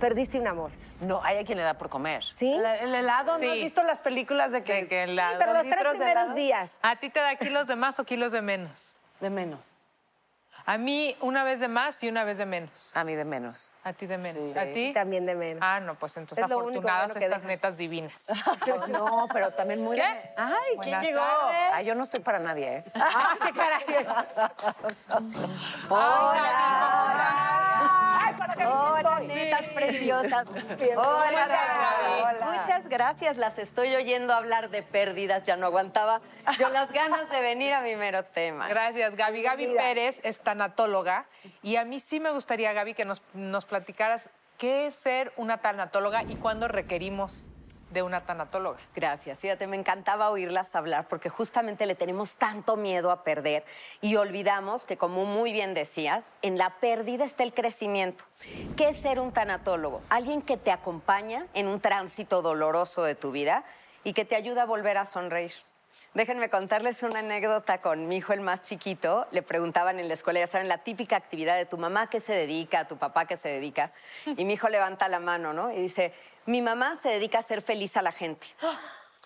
perdiste un amor. No, hay a quien le da por comer. ¿Sí? El, el helado, ¿no Sí. has visto las películas de que... De que el helado. Pero los litros tres de primeros helado? días. ¿A ti te da kilos de más o kilos de menos? De menos. A mí una vez de más y una vez de menos. A mí de menos. A ti de menos. Sí. ¿A ti? También de menos. Ah, no, pues entonces Es lo único afortunadas bueno que estas netas divinas. No, pero también muy... ¿Qué? de- Ay, ¿quién Buenas llegó? tardes. Ay, yo no estoy para nadie, ¿eh? ¡Ah, qué caray! Hola, netas preciosas. Hola, Gaby. Muchas gracias, las estoy oyendo hablar de pérdidas, ya no aguantaba yo las ganas de venir a mi mero tema. Gracias, Gaby. Gaby Pérez es tanatóloga y a mí sí me gustaría, Gaby, que nos, nos platicaras qué es ser una tanatóloga y cuándo requerimos de una tanatóloga. Gracias. Fíjate, me encantaba oírlas hablar porque justamente le tenemos tanto miedo a perder y olvidamos que, como muy bien decías, en la pérdida está el crecimiento. ¿Qué es ser un tanatólogo? Alguien que te acompaña en un tránsito doloroso de tu vida y que te ayuda a volver a sonreír. Déjenme contarles una anécdota con mi hijo, el más chiquito. Le preguntaban en la escuela, ya saben, la típica actividad de tu mamá, ¿a qué se dedica? ¿A tu papá qué se dedica? Y mi hijo levanta la mano, ¿no? Y dice, mi mamá se dedica a hacer feliz a la gente.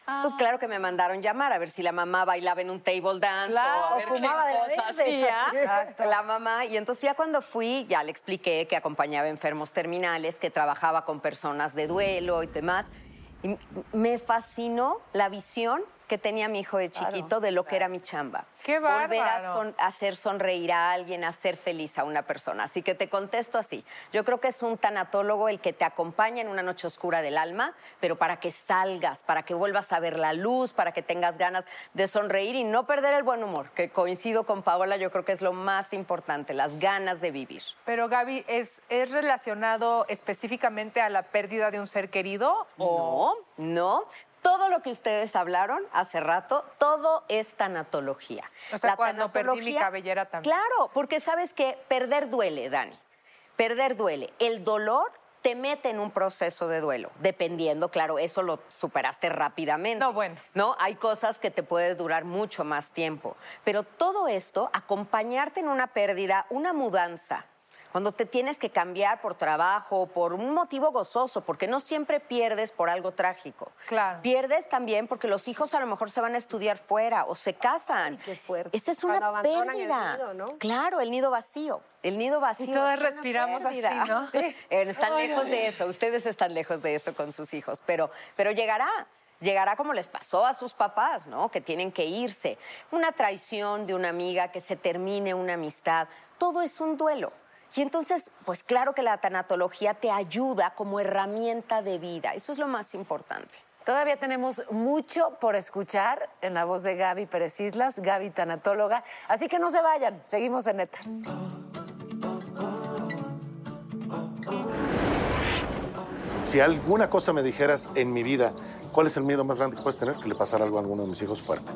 Entonces, claro que me mandaron llamar a ver si la mamá bailaba en un table dance Claro, o a ver fumaba de la cosas verde. hacía Exacto. la mamá. Y entonces ya cuando fui, ya le expliqué que acompañaba enfermos terminales, que trabajaba con personas de duelo y demás. Y me fascinó la visión que tenía mi hijo de chiquito de lo que era mi chamba. ¡Qué Volver a bárbaro! son- hacer sonreír a alguien, hacer feliz a una persona. Así que te contesto así. Yo creo que es un tanatólogo el que te acompaña en una noche oscura del alma, pero para que salgas, para que vuelvas a ver la luz, para que tengas ganas de sonreír y no perder el buen humor, que coincido con Paola, yo creo que es lo más importante, las ganas de vivir. Pero Gaby, ¿es, ¿es relacionado específicamente a la pérdida de un ser querido? No, no. Todo lo que ustedes hablaron hace rato, todo es tanatología. O sea, La cuando perdí mi tanatología- cabellera también. Claro, porque sabes que perder duele, Dani. Perder duele. El dolor te mete en un proceso de duelo, dependiendo, claro, eso lo superaste rápidamente. No, bueno. ¿no? Hay cosas que te puede durar mucho más tiempo. Pero todo esto, acompañarte en una pérdida, una mudanza, cuando te tienes que cambiar por trabajo, por un motivo gozoso, porque no siempre pierdes por algo trágico. Claro. Pierdes también porque los hijos a lo mejor se van a estudiar fuera o se casan. qué fuerte. Esa es Cuando una abandonan el pérdida. nido, ¿no? Claro, el nido vacío. El nido vacío. Y todas respiramos así, pérdida. ¿no? Sí. Eh, Están Ay, lejos ay, de ay. eso. Ustedes están lejos de eso con sus hijos. Pero, pero llegará. Llegará como les pasó a sus papás, ¿no? Que tienen que irse. Una traición de una amiga, que se termine una amistad. Todo es un duelo. Y entonces, pues claro que la tanatología te ayuda como herramienta de vida. Eso es lo más importante. Todavía tenemos mucho por escuchar en la voz de Gaby Pérez Islas, Gaby Tanatóloga. Así que no se vayan, seguimos en Netas. Si alguna cosa me dijeras en mi vida, ¿cuál es el miedo más grande que puedes tener? Que le pasara algo a alguno de mis hijos fuerte.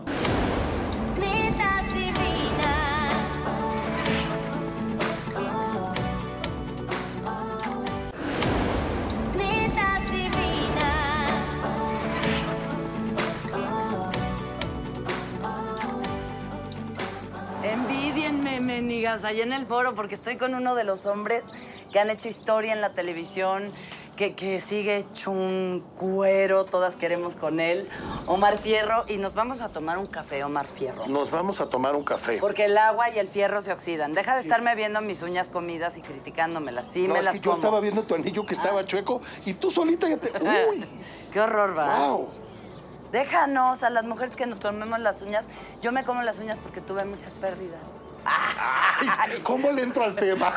Allá en el foro, porque estoy con uno de los hombres que han hecho historia en la televisión, que, que sigue hecho un cuero, todas queremos con él, Omar Fierro, y nos vamos a tomar un café, Omar Fierro. Nos vamos a tomar un café. Porque el agua y el fierro se oxidan. Deja de estarme viendo mis uñas comidas y criticándomelas. Sí, no, me es las que yo como. estaba viendo tu anillo que estaba chueco y tú solita ya te... ¡Uy! Qué horror, va. ¡Wow! Déjanos a las mujeres que nos comemos las uñas. Yo me como las uñas porque tuve muchas pérdidas. ¿Cómo le entro al tema?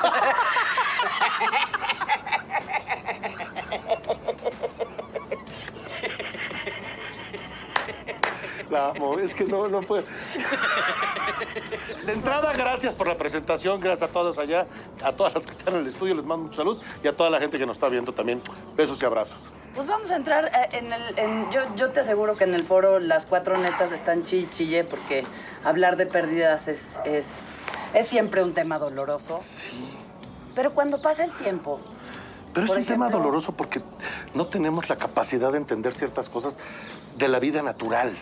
La amo, es que no, no puedo. De entrada, gracias por la presentación, gracias a todos allá, a todas las que están en el estudio, les mando mucha salud y a toda la gente que nos está viendo también. Besos y abrazos. Pues vamos a entrar eh, en el... yo te aseguro que en el foro las cuatro netas están chichille porque hablar de pérdidas es, es, es siempre un tema doloroso. Pero cuando pasa el tiempo... Pero es un tema doloroso porque no tenemos la capacidad de entender ciertas cosas de la vida natural.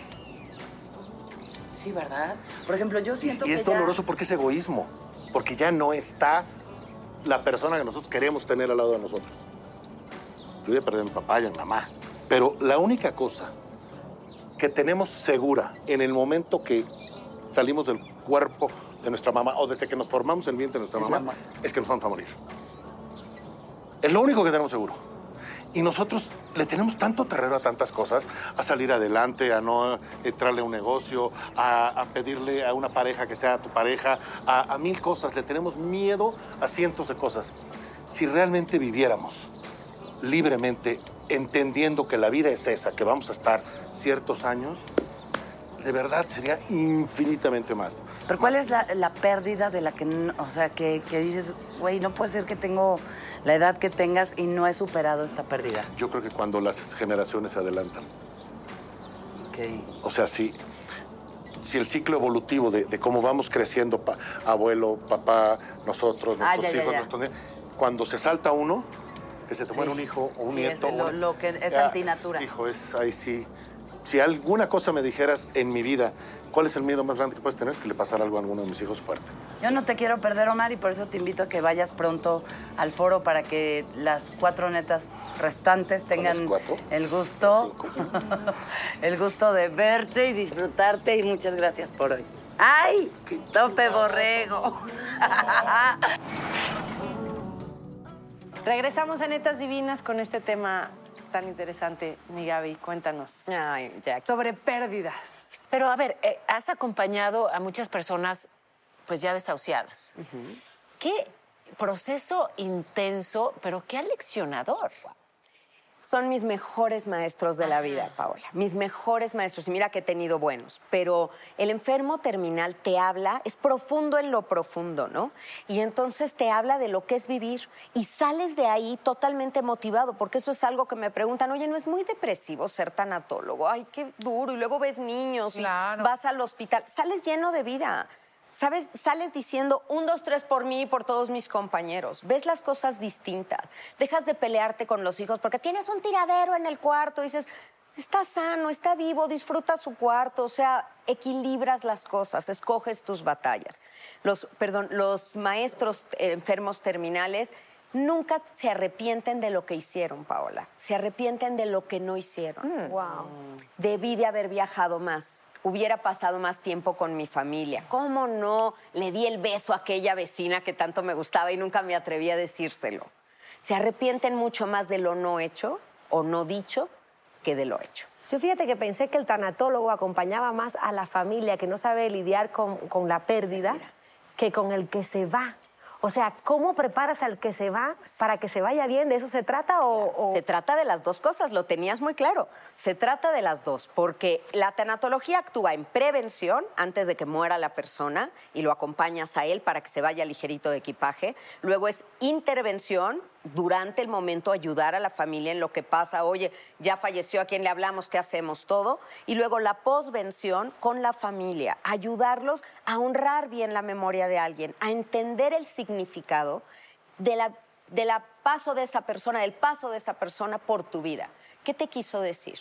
Sí, ¿verdad? Por ejemplo, yo Y, siento y que es doloroso porque es egoísmo, porque ya no está la persona que nosotros queremos tener al lado de nosotros. Yo ya perdí a mi papá y a mi mamá. Pero la única cosa que tenemos segura en el momento que salimos del cuerpo de nuestra mamá o desde que nos formamos el vientre de nuestra mamá es que nos vamos a morir. Es lo único que tenemos seguro. Y nosotros le tenemos tanto terreno a tantas cosas, a salir adelante, a no entrarle a un negocio, a, a pedirle a una pareja que sea tu pareja, a, a mil cosas. Le tenemos miedo a cientos de cosas. Si realmente viviéramos libremente, entendiendo que la vida es esa, que vamos a estar ciertos años, de verdad sería infinitamente más. Pero ¿cuál es la, la pérdida de la que, o sea, que, que dices, güey, no puede ser que tengo la edad que tengas y no he superado esta pérdida? Yo creo que cuando las generaciones se adelantan. O sea, si, si el ciclo evolutivo de, de cómo vamos creciendo, pa- abuelo, papá, nosotros, Ah, nuestros ya, ya, hijos, ya. nuestros cuando se salta uno, que se te Sí. muere un hijo o un Sí, nieto. es lo- lo que es antinatura. Hijo, es ahí sí. Si alguna cosa me dijeras en mi vida, ¿cuál es el miedo más grande que puedes tener? Que le pasara algo a alguno de mis hijos fuerte. Yo no te quiero perder, Omar, y por eso te invito a que vayas pronto al foro para que las cuatro netas restantes tengan el gusto, el gusto de verte y disfrutarte. Y muchas gracias por hoy. ¡Ay! ¡Tope borrego! Regresamos a Netas Divinas con este tema tan interesante, mi Gaby. Cuéntanos. Sobre pérdidas. Pero a ver, eh, has acompañado a muchas personas pues ya desahuciadas. Qué proceso intenso, pero qué aleccionador. Son mis mejores maestros de la vida, Paola. Mis mejores maestros. Y mira que he tenido buenos. Pero el enfermo terminal te habla, es profundo en lo profundo, ¿no? Y entonces te habla de lo que es vivir. Y sales de ahí totalmente motivado, porque eso es algo que me preguntan, oye, ¿no es muy depresivo ser tanatólogo? Ay, qué duro. Y luego ves niños y vas al hospital. Sales lleno de vida. ¿Sabes? Sales diciendo un, dos, tres por mí y por todos mis compañeros. Ves las cosas distintas. Dejas de pelearte con los hijos porque tienes un tiradero en el cuarto. dices, está sano, está vivo, disfruta su cuarto. O sea, equilibras las cosas, escoges tus batallas. Los, perdón, los maestros eh, enfermos terminales nunca se arrepienten de lo que hicieron, Paola. Se arrepienten de lo que no hicieron. Wow. Debí de haber viajado más. Hubiera pasado más tiempo con mi familia. ¿Cómo no? Le di el beso a aquella vecina que tanto me gustaba y nunca me atreví a decírselo. Se arrepienten mucho más de lo no hecho o no dicho que de lo hecho. Yo fíjate que pensé que el tanatólogo acompañaba más a la familia que no sabe lidiar con, con la pérdida que con el que se va. O sea, ¿cómo preparas al que se va para que se vaya bien? ¿De eso se trata o...? Se trata de las dos cosas, lo tenías muy claro. Se trata de las dos, porque la tanatología actúa en prevención antes de que muera la persona y lo acompañas a él para que se vaya ligerito de equipaje. Luego es intervención durante el momento, ayudar a la familia en lo que pasa. Oye, ya falleció, ¿a quién le hablamos? ¿Qué hacemos? Todo. Y luego la posvención con la familia, ayudarlos a honrar bien la memoria de alguien, a entender el significado de la, de la paso de esa persona, del paso de esa persona por tu vida. ¿Qué te quiso decir?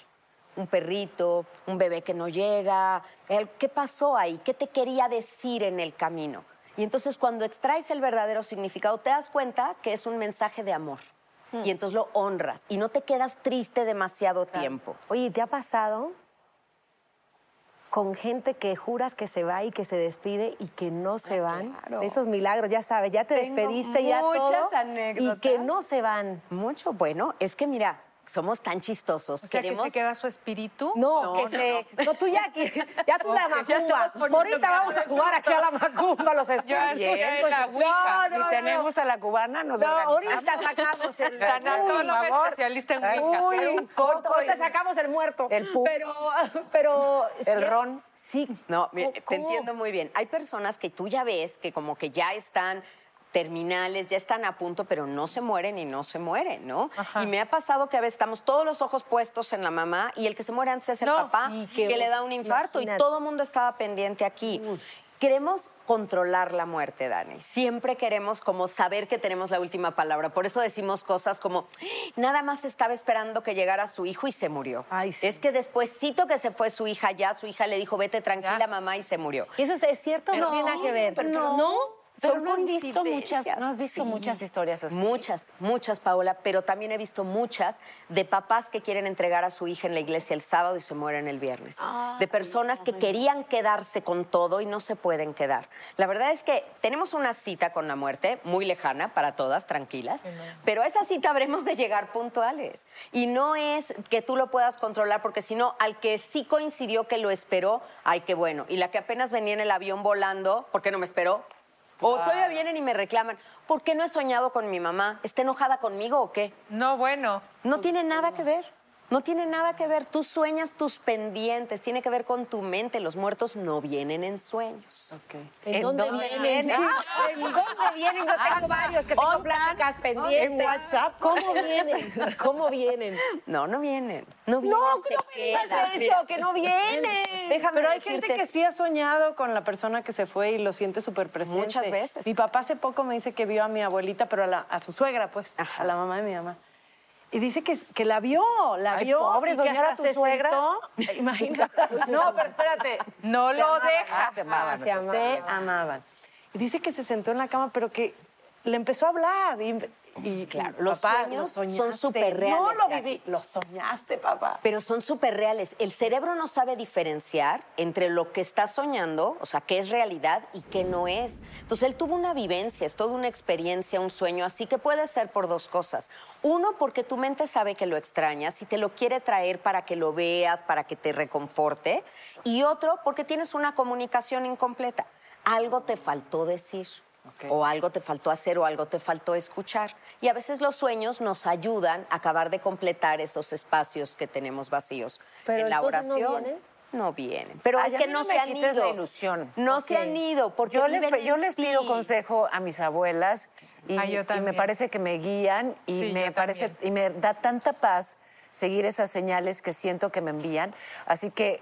Un perrito, un bebé que no llega, el- ¿qué pasó ahí? ¿Qué te quería decir en el camino? Y entonces cuando extraes el verdadero significado, te das cuenta que es un mensaje de amor. Y entonces lo honras y no te quedas triste demasiado tiempo. Oye, ¿te ha pasado con gente que juras que se va y que se despide y que no se van? Esos milagros, ya sabes, ya te Tengo despediste ya muchas todo anécdotas. y que no se van. Mucho, bueno, es que mira, somos tan chistosos. O sea, que Queremos- se queda su espíritu. No, que se. No, tú ya aquí. Ya tú la macumba. Ahorita vamos a jugar aquí a la macumba, los ya es estudiantes. la ouija. Si tenemos a la cubana, nos No, ahorita sacamos el favor. especialista en ouija. Uy, Un coco ahorita y- sacamos el muerto. El pu- Pero, pero. El sí, ron. Sí. No, mira, te entiendo muy bien. Hay personas que tú ya ves que como que ya están terminales, ya están a punto, pero no se mueren y no se mueren, ¿no? Y me ha pasado que a veces estamos todos los ojos puestos en la mamá y el que se muere antes es el No, papá, sí, que le da un infarto y todo el mundo estaba pendiente aquí. Queremos controlar la muerte, Dani. Siempre queremos como saber que tenemos la última palabra. Por eso decimos cosas como, nada más estaba esperando que llegara su hijo y se murió. Es que despuéscito que se fue su hija ya, su hija le dijo, vete tranquila, mamá, y se murió. ¿Y eso es cierto o no Pero tiene nada que ver? pero- no. ¿No? Pero no has visto muchas- no has visto muchas historias así. Muchas, muchas, Paola, pero también he visto muchas de papás que quieren entregar a su hija en la iglesia el sábado y se mueren el viernes. de personas que querían quedarse con todo y no se pueden quedar. La verdad es que tenemos una cita con la muerte muy lejana para todas, tranquilas, pero a esa cita habremos de llegar puntuales. Y no es que tú lo puedas controlar, porque si no, al que sí coincidió que lo esperó, ay, qué bueno. Y la que apenas venía en el avión volando, ¿por qué no me esperó? O todavía vienen y me reclaman, ¿por qué no he soñado con mi mamá? ¿Está enojada conmigo o qué? No, bueno. No tiene nada que ver. No tiene nada que ver. Tú sueñas tus pendientes, tiene que ver con tu mente. Los muertos no vienen en sueños. ¿En dónde vienen? Ah, ¿En dónde vienen? Yo tengo varios que tengo pláticas pendientes. En WhatsApp. ¿Cómo vienen? ¿Cómo vienen? No, no vienen. No vienen. No, se que no me digas eso, que no vienen. Déjame Pero hay decirte- gente que sí ha soñado con la persona que se fue y lo siente súper presente. Muchas veces. Mi papá hace poco me dice que vio a mi abuelita, pero a, la- a su suegra, pues, a la mamá de mi mamá. Y dice que, que la vio, la Ay, vio. pobre, y que soñar a tu se suegra. sentó. Imagínate. No, pero espérate. No Se lo amaban, deja. ah, Se amaban. Se Se amaban. amaban. Y dice que se sentó en la cama, pero que le empezó a hablar. Y, y Claro, los papá, sueños lo son súper reales, No lo viví, lo soñaste, papá. Pero son súper reales. El cerebro no sabe diferenciar entre lo que está soñando, o sea, qué es realidad y qué no es. Entonces, él tuvo una vivencia, es toda una experiencia, un sueño, así que puede ser por dos cosas. Uno, porque tu mente sabe que lo extrañas y te lo quiere traer para que lo veas, para que te reconforte. Y otro, porque tienes una comunicación incompleta. Algo te faltó decir. O algo te faltó hacer o algo te faltó escuchar. Y a veces los sueños nos ayudan a acabar de completar esos espacios que tenemos vacíos. Pero en la entonces, ¿no oración. vienen? No vienen. Pero Ay, es que no, se han ido. la ilusión. No se han ido porque yo les, yo ti. pido consejo a mis abuelas y, Ah, yo y me parece que me guían y Sí, me parece y me da tanta paz seguir esas señales que siento que me envían. Así que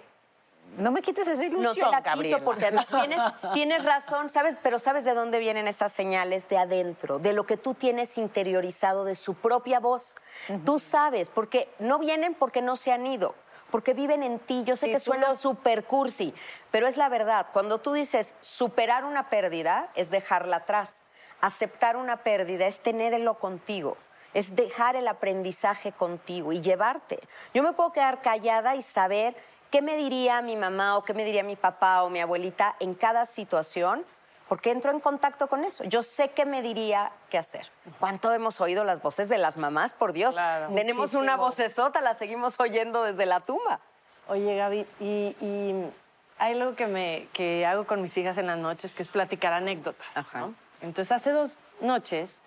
no me quites esa ilusión, No te la Gabriela. quito porque además tienes, tienes razón, ¿sabes? Pero ¿sabes de dónde vienen esas señales? De adentro, de lo que tú tienes interiorizado, de su propia voz. Tú sabes, porque no vienen porque no se han ido, porque viven en ti. Yo sé Sí, que suena los- super cursi, pero es la verdad. Cuando tú dices superar una pérdida, es dejarla atrás. Aceptar una pérdida es tenerlo contigo. Es dejar el aprendizaje contigo y llevarte. Yo me puedo quedar callada y saber qué me diría mi mamá o qué me diría mi papá o mi abuelita en cada situación, porque entro en contacto con eso. Yo sé qué me diría qué hacer. ¿Cuánto hemos oído las voces de las mamás? Por Dios, tenemos una Muchísimo. vocesota, la seguimos oyendo desde la tumba. Oye, Gaby, y, y hay algo que, me, que hago con mis hijas en las noches, que es platicar anécdotas. ¿no? Entonces, hace dos noches,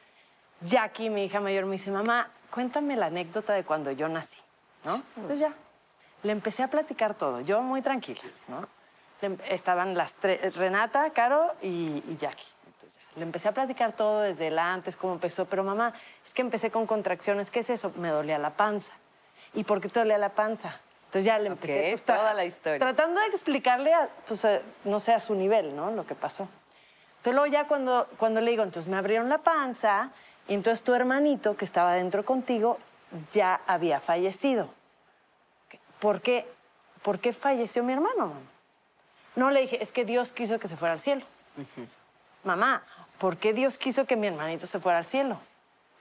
Jackie, mi hija mayor, me dice, mamá, cuéntame la anécdota de cuando yo nací. ¿no? Entonces ya, le empecé a platicar todo, yo muy tranquila. ¿no? Le em- estaban las tres, Renata, Caro y, y Jackie. Entonces, ya, le empecé a platicar todo desde el antes, cómo empezó, pero mamá, es que empecé con contracciones, ¿qué es eso? Me dolía la panza. ¿Y por qué te dolía la panza? Entonces ya le empecé pues, toda la historia. Tratando de explicarle, a, pues, a- no sé, a su nivel, ¿no? Lo que pasó. Entonces luego ya cuando, cuando le digo, entonces me abrieron la panza y entonces tu hermanito que estaba dentro contigo ya había fallecido. ¿Por qué, ¿Por qué falleció mi hermano, mamá? No le dije, es que Dios quiso que se fuera al cielo. Mamá, ¿por qué Dios quiso que mi hermanito se fuera al cielo?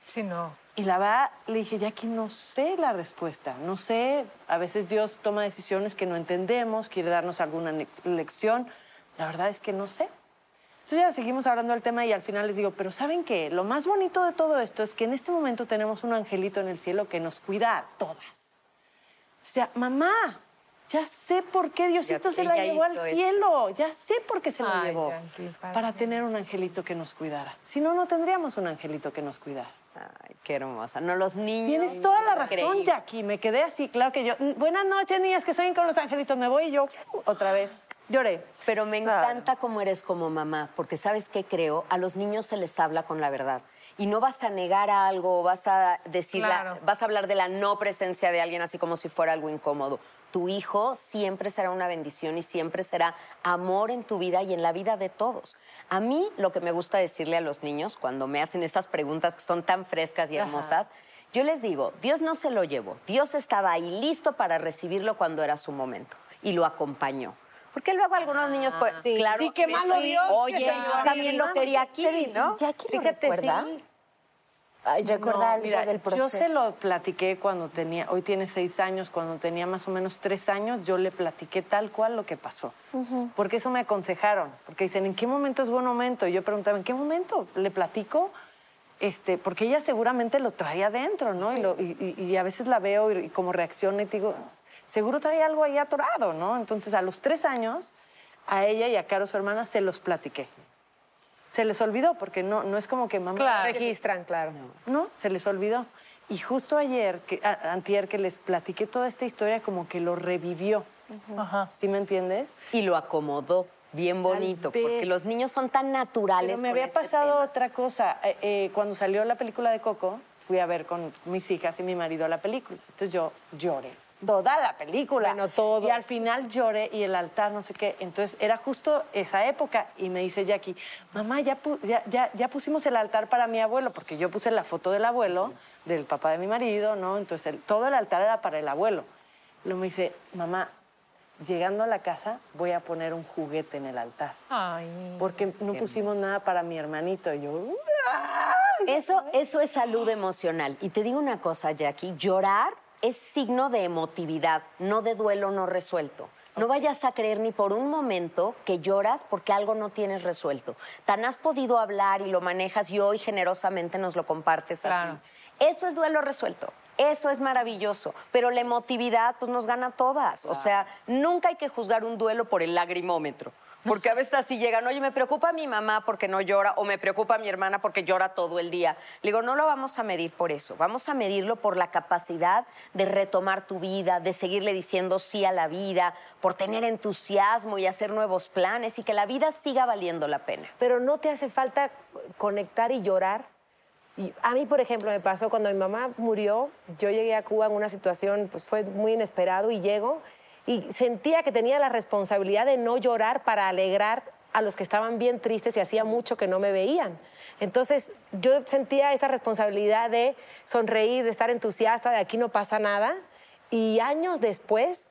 Sí, no. Y la verdad, le dije, Jackie, no sé la respuesta, no sé. A veces Dios toma decisiones que no entendemos, quiere darnos alguna lección. La verdad es que no sé. Entonces ya seguimos hablando del tema y al final les digo, pero ¿saben qué? Lo más bonito de todo esto es que en este momento tenemos un angelito en el cielo que nos cuida a todas. O sea, mamá, ya sé por qué Diosito Ya- se la llevó al cielo, ya sé por qué se la llevó. ¿para tener un angelito que nos cuidara. Si no, no tendríamos un angelito que nos cuidara. Ay, qué hermosa. No, los niños. Tienes toda la razón, Increíble. Jackie. Me quedé así, claro que yo. "Mm, Buenas noches, niñas, que soy con los angelitos. Me voy y yo uh, otra vez. Lloré. Pero me Claro. encanta cómo eres como mamá, porque sabes qué creo, a los niños se les habla con la verdad. Y no vas a negar algo, vas a decir, Claro. vas a hablar de la no presencia de alguien así como si fuera algo incómodo. Tu hijo siempre será una bendición y siempre será amor en tu vida y en la vida de todos. A mí lo que me gusta decirle a los niños cuando me hacen estas preguntas que son tan frescas y Ajá. hermosas, yo les digo, Dios no se lo llevó, Dios estaba ahí listo para recibirlo cuando era su momento y lo acompañó. Porque luego algunos niños, pues, sí. claro. Sí, qué malo Dios que Oye, yo también lo quería aquí, ¿no? Jackie lo Fíjate, recuerda. sí. Ay, ¿Recuerda No, algo mira, del proceso? Yo se lo platiqué cuando tenía, hoy tiene seis años, cuando tenía más o menos tres años, yo le platiqué tal cual lo que pasó. Porque eso me aconsejaron, porque dicen, ¿en qué momento es buen momento? Y yo preguntaba, ¿en qué momento le platico? Este, porque ella seguramente lo trae adentro, ¿no? Y, lo- y- y- a veces la veo y, y como reacciona y digo, seguro trae algo ahí atorado, ¿no? Entonces a los tres años, a ella y a Caro, su hermana, se los platiqué. Se les olvidó, porque no, no es como que mamá... Registran, claro. No, se les olvidó. Y justo ayer, que, a- antier, que les platiqué toda esta historia, como que lo revivió. ¿Sí me entiendes? Y lo acomodó bien bonito, porque los niños son tan naturales. Pero me había pasado otra cosa. Eh, eh, cuando salió la película de Coco, fui a ver con mis hijas y mi marido la película. Entonces yo lloré. Toda la película. Bueno, todos. Y al final lloré y el altar, no sé qué. Entonces era justo esa época. Y me dice Jackie, mamá, ya, pu- ya, ya, ya pusimos el altar para mi abuelo, porque yo puse la foto del abuelo, del papá de mi marido, ¿no? Entonces el- todo el altar era para el abuelo. Luego me dice, mamá, llegando a la casa voy a poner un juguete en el altar. Porque no pusimos nada para mi hermanito. Y yo, Eso, eso es salud emocional. Y te digo una cosa, Jackie, llorar es signo de emotividad, no de duelo no resuelto. No vayas a creer ni por un momento que lloras porque algo no tienes resuelto. Tan has podido hablar y lo manejas y hoy generosamente nos lo compartes así. Eso es duelo resuelto. Eso es maravilloso, pero la emotividad pues nos gana a todas. O sea, nunca hay que juzgar un duelo por el lagrimómetro. Porque a veces así llegan, oye, me preocupa mi mamá porque no llora, o me preocupa mi hermana porque llora todo el día. Le digo, no lo vamos a medir por eso, vamos a medirlo por la capacidad de retomar tu vida, de seguirle diciendo sí a la vida, por tener entusiasmo y hacer nuevos planes y que la vida siga valiendo la pena. Pero no te hace falta conectar y llorar. A mí, por ejemplo, me pasó cuando mi mamá murió, yo llegué a Cuba en una situación, pues fue muy inesperado y llego y sentía que tenía la responsabilidad de no llorar para alegrar a los que estaban bien tristes y hacía mucho que no me veían. Entonces yo sentía esta responsabilidad de sonreír, de estar entusiasta, de aquí no pasa nada. Y años después,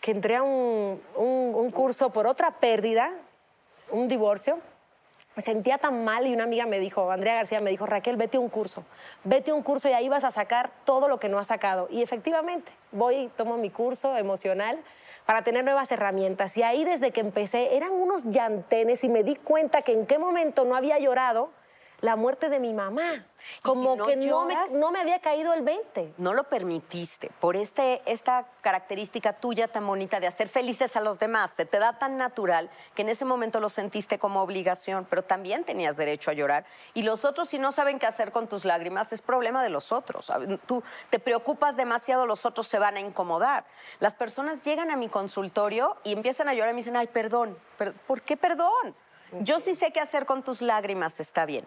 que entré a un, un- curso por otra pérdida, un divorcio, me sentía tan mal y una amiga me dijo, Andrea García me dijo, Raquel, vete a un curso, vete a un curso y ahí vas a sacar todo lo que no has sacado. Y efectivamente, voy tomo mi curso emocional para tener nuevas herramientas. Y ahí desde que empecé eran unos llantenes y me di cuenta que en qué momento no había llorado la muerte de mi mamá. Como no que no me, lloras- no me había caído el 20. No lo permitiste por este, esta característica tuya tan bonita de hacer felices a los demás. Se te da tan natural que en ese momento lo sentiste como obligación, pero también tenías derecho a llorar. Y los otros, si no saben qué hacer con tus lágrimas, es problema de los otros. Tú te preocupas demasiado, los otros se van a incomodar. Las personas llegan a mi consultorio y empiezan a llorar y me dicen, ay, perdón, per- ¿por qué perdón? Yo sí sé qué hacer con tus lágrimas, está bien.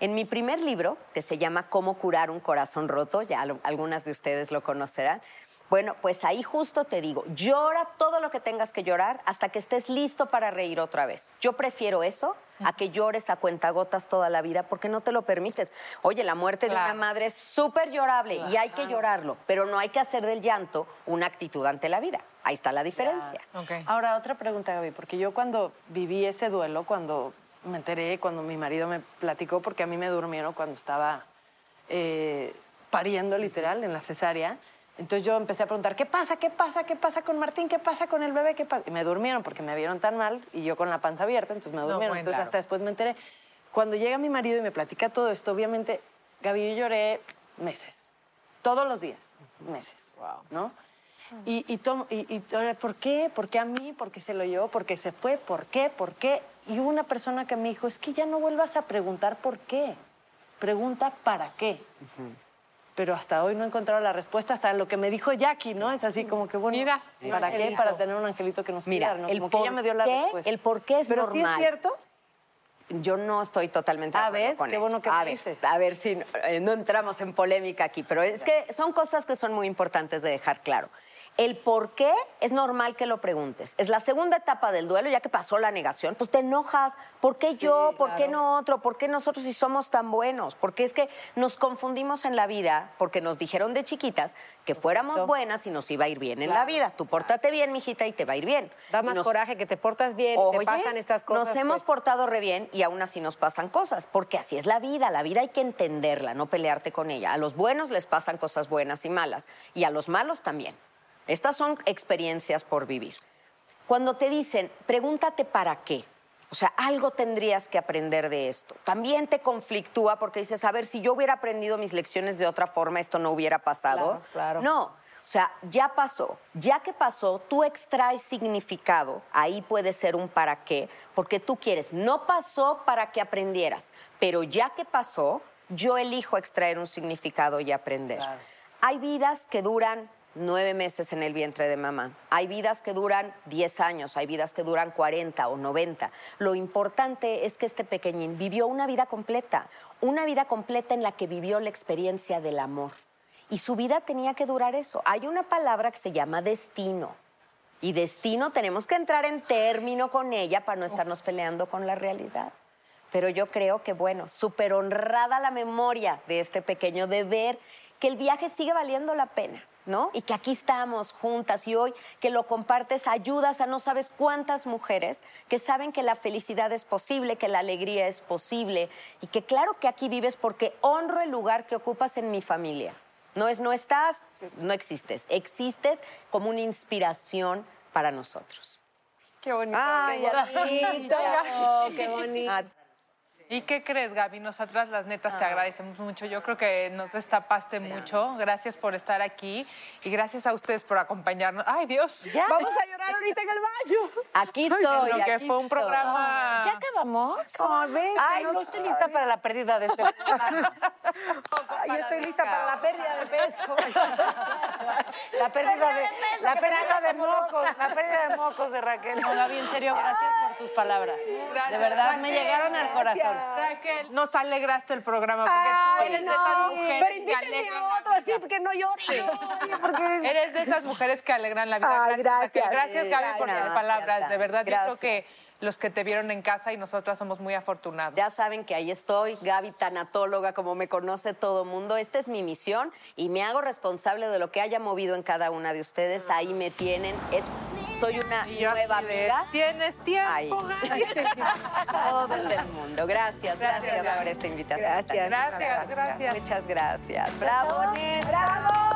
En mi primer libro, que se llama Cómo curar un corazón roto, ya algunas de ustedes lo conocerán, bueno, pues ahí justo te digo, llora todo lo que tengas que llorar hasta que estés listo para reír otra vez. Yo prefiero eso a que llores a cuentagotas toda la vida porque no te lo permites. Oye, la muerte de una madre es súper llorable y hay que llorarlo, pero no hay que hacer del llanto una actitud ante la vida. Ahí está la diferencia. Ahora, otra pregunta, Gaby, porque yo cuando viví ese duelo, cuando me enteré, cuando mi marido me platicó, porque a mí me durmieron cuando estaba eh, pariendo, literal, en la cesárea. Entonces yo empecé a preguntar, ¿qué pasa? ¿Qué pasa? ¿Qué pasa con Martín? ¿Qué pasa con el bebé? ¿Qué pasa? Y me durmieron porque me vieron tan mal y yo con la panza abierta, entonces me No, durmieron. bueno, entonces claro. hasta después me enteré. Cuando llega mi marido y me platica todo esto, obviamente, Gaby, yo lloré meses. Todos los días, meses. ¿No? Y, y, y- y ¿por qué? ¿Por qué a mí? ¿Por qué se lo llevó? ¿Por qué se fue? ¿Por qué? ¿Por qué? Y hubo una persona que me dijo, es que ya no vuelvas a preguntar por qué. Pregunta para qué. Pero hasta hoy no he encontrado la respuesta, hasta lo que me dijo Jackie, ¿no? Es así como que, bueno, ¿para qué? Para tener un angelito que nos Mira, cuidara, ¿no? el Como que ella por me dio la qué- respuesta. el por qué es Pero sí es normal. cierto. Yo no estoy totalmente de Ah, acuerdo ¿ves? con Qué eso. bueno que a ver, a ver si eh, no entramos en polémica aquí, pero es que son cosas que son muy importantes de dejar claro. El por qué es normal que lo preguntes. Es la segunda etapa del duelo, ya que pasó la negación, pues te enojas. ¿Por qué yo? ¿Por qué no otro? ¿Por qué nosotros si somos tan buenos? Porque es que nos confundimos en la vida porque nos dijeron de chiquitas que fuéramos buenas y nos iba a ir bien en la vida. Tú pórtate bien, mijita, y te va a ir bien. Da más nos- coraje que te portas bien, Oye, te pasan estas cosas. Nos hemos pues, portado re bien y aún así nos pasan cosas, porque así es la vida. La vida hay que entenderla, no pelearte con ella. A los buenos les pasan cosas buenas y malas, y a los malos también. Estas son experiencias por vivir. Cuando te dicen, pregúntate para qué. O sea, algo tendrías que aprender de esto. También te conflictúa porque dices, a ver, si yo hubiera aprendido mis lecciones de otra forma, esto no hubiera pasado. Claro, claro. No, o sea, ya pasó. Ya que pasó, tú extraes significado. Ahí puede ser un para qué, porque tú quieres. No pasó para que aprendieras, pero ya que pasó, yo elijo extraer un significado y aprender. Hay vidas que duran nueve meses en el vientre de mamá. Hay vidas que duran 10 años, hay vidas que duran 40 o 90. Lo importante es que este pequeñín vivió una vida completa, una vida completa en la que vivió la experiencia del amor. Y su vida tenía que durar eso. Hay una palabra que se llama destino. Y destino tenemos que entrar en término con ella para no estarnos peleando con la realidad. Pero yo creo que, bueno, súper honrada la memoria de este pequeño de ver que el viaje sigue valiendo la pena, ¿no? Y que aquí estamos juntas y hoy que lo compartes ayudas a no sabes cuántas mujeres que saben que la felicidad es posible, que la alegría es posible y que claro que aquí vives porque honro el lugar que ocupas en mi familia. No es no estás, no existes. Existes como una inspiración para nosotros. Qué bonito. Ay, Anita. Oh, qué bonito. ¿Y qué crees, Gaby? Nosotras las netas te Ah. agradecemos mucho. Yo creo que nos destapaste mucho. Gracias por estar aquí y gracias a ustedes por acompañarnos. ¡Ay, Dios! Vamos a llorar ahorita en el baño. Aquí estoy. lo que aquí fue un estoy. programa. ¿Ya acabamos? Ay, no estoy lista para la pérdida de este programa. Yo estoy lista para la pérdida de peso. La pérdida de, la pérdida de mocos, la pérdida de mocos de Raquel. No, Gaby, en serio, gracias por tus palabras. de verdad, me llegaron al corazón. Raquel, nos alegraste el programa porque tú eres de esas mujeres pero que invítenme alegran a otro así vida. porque no porque... Eres de esas mujeres que alegran la vida. Ay, gracias, Raquel. gracias. Gracias, Sí, Gaby, por tus palabras. De verdad, yo creo que los que te vieron en casa y nosotras somos muy afortunados. Ya saben que ahí estoy, Gaby, tanatóloga, como me conoce todo mundo. Esta es mi misión y me hago responsable de lo que haya movido en cada una de ustedes. Ahí me tienen. Es, soy una nueva amiga. Tienes tiempo. Ahí. Todo el del mundo. Gracias, gracias, por esta invitación. Gracias. Gracias, gracias. Muchas gracias. Bravo. ¡Bravo!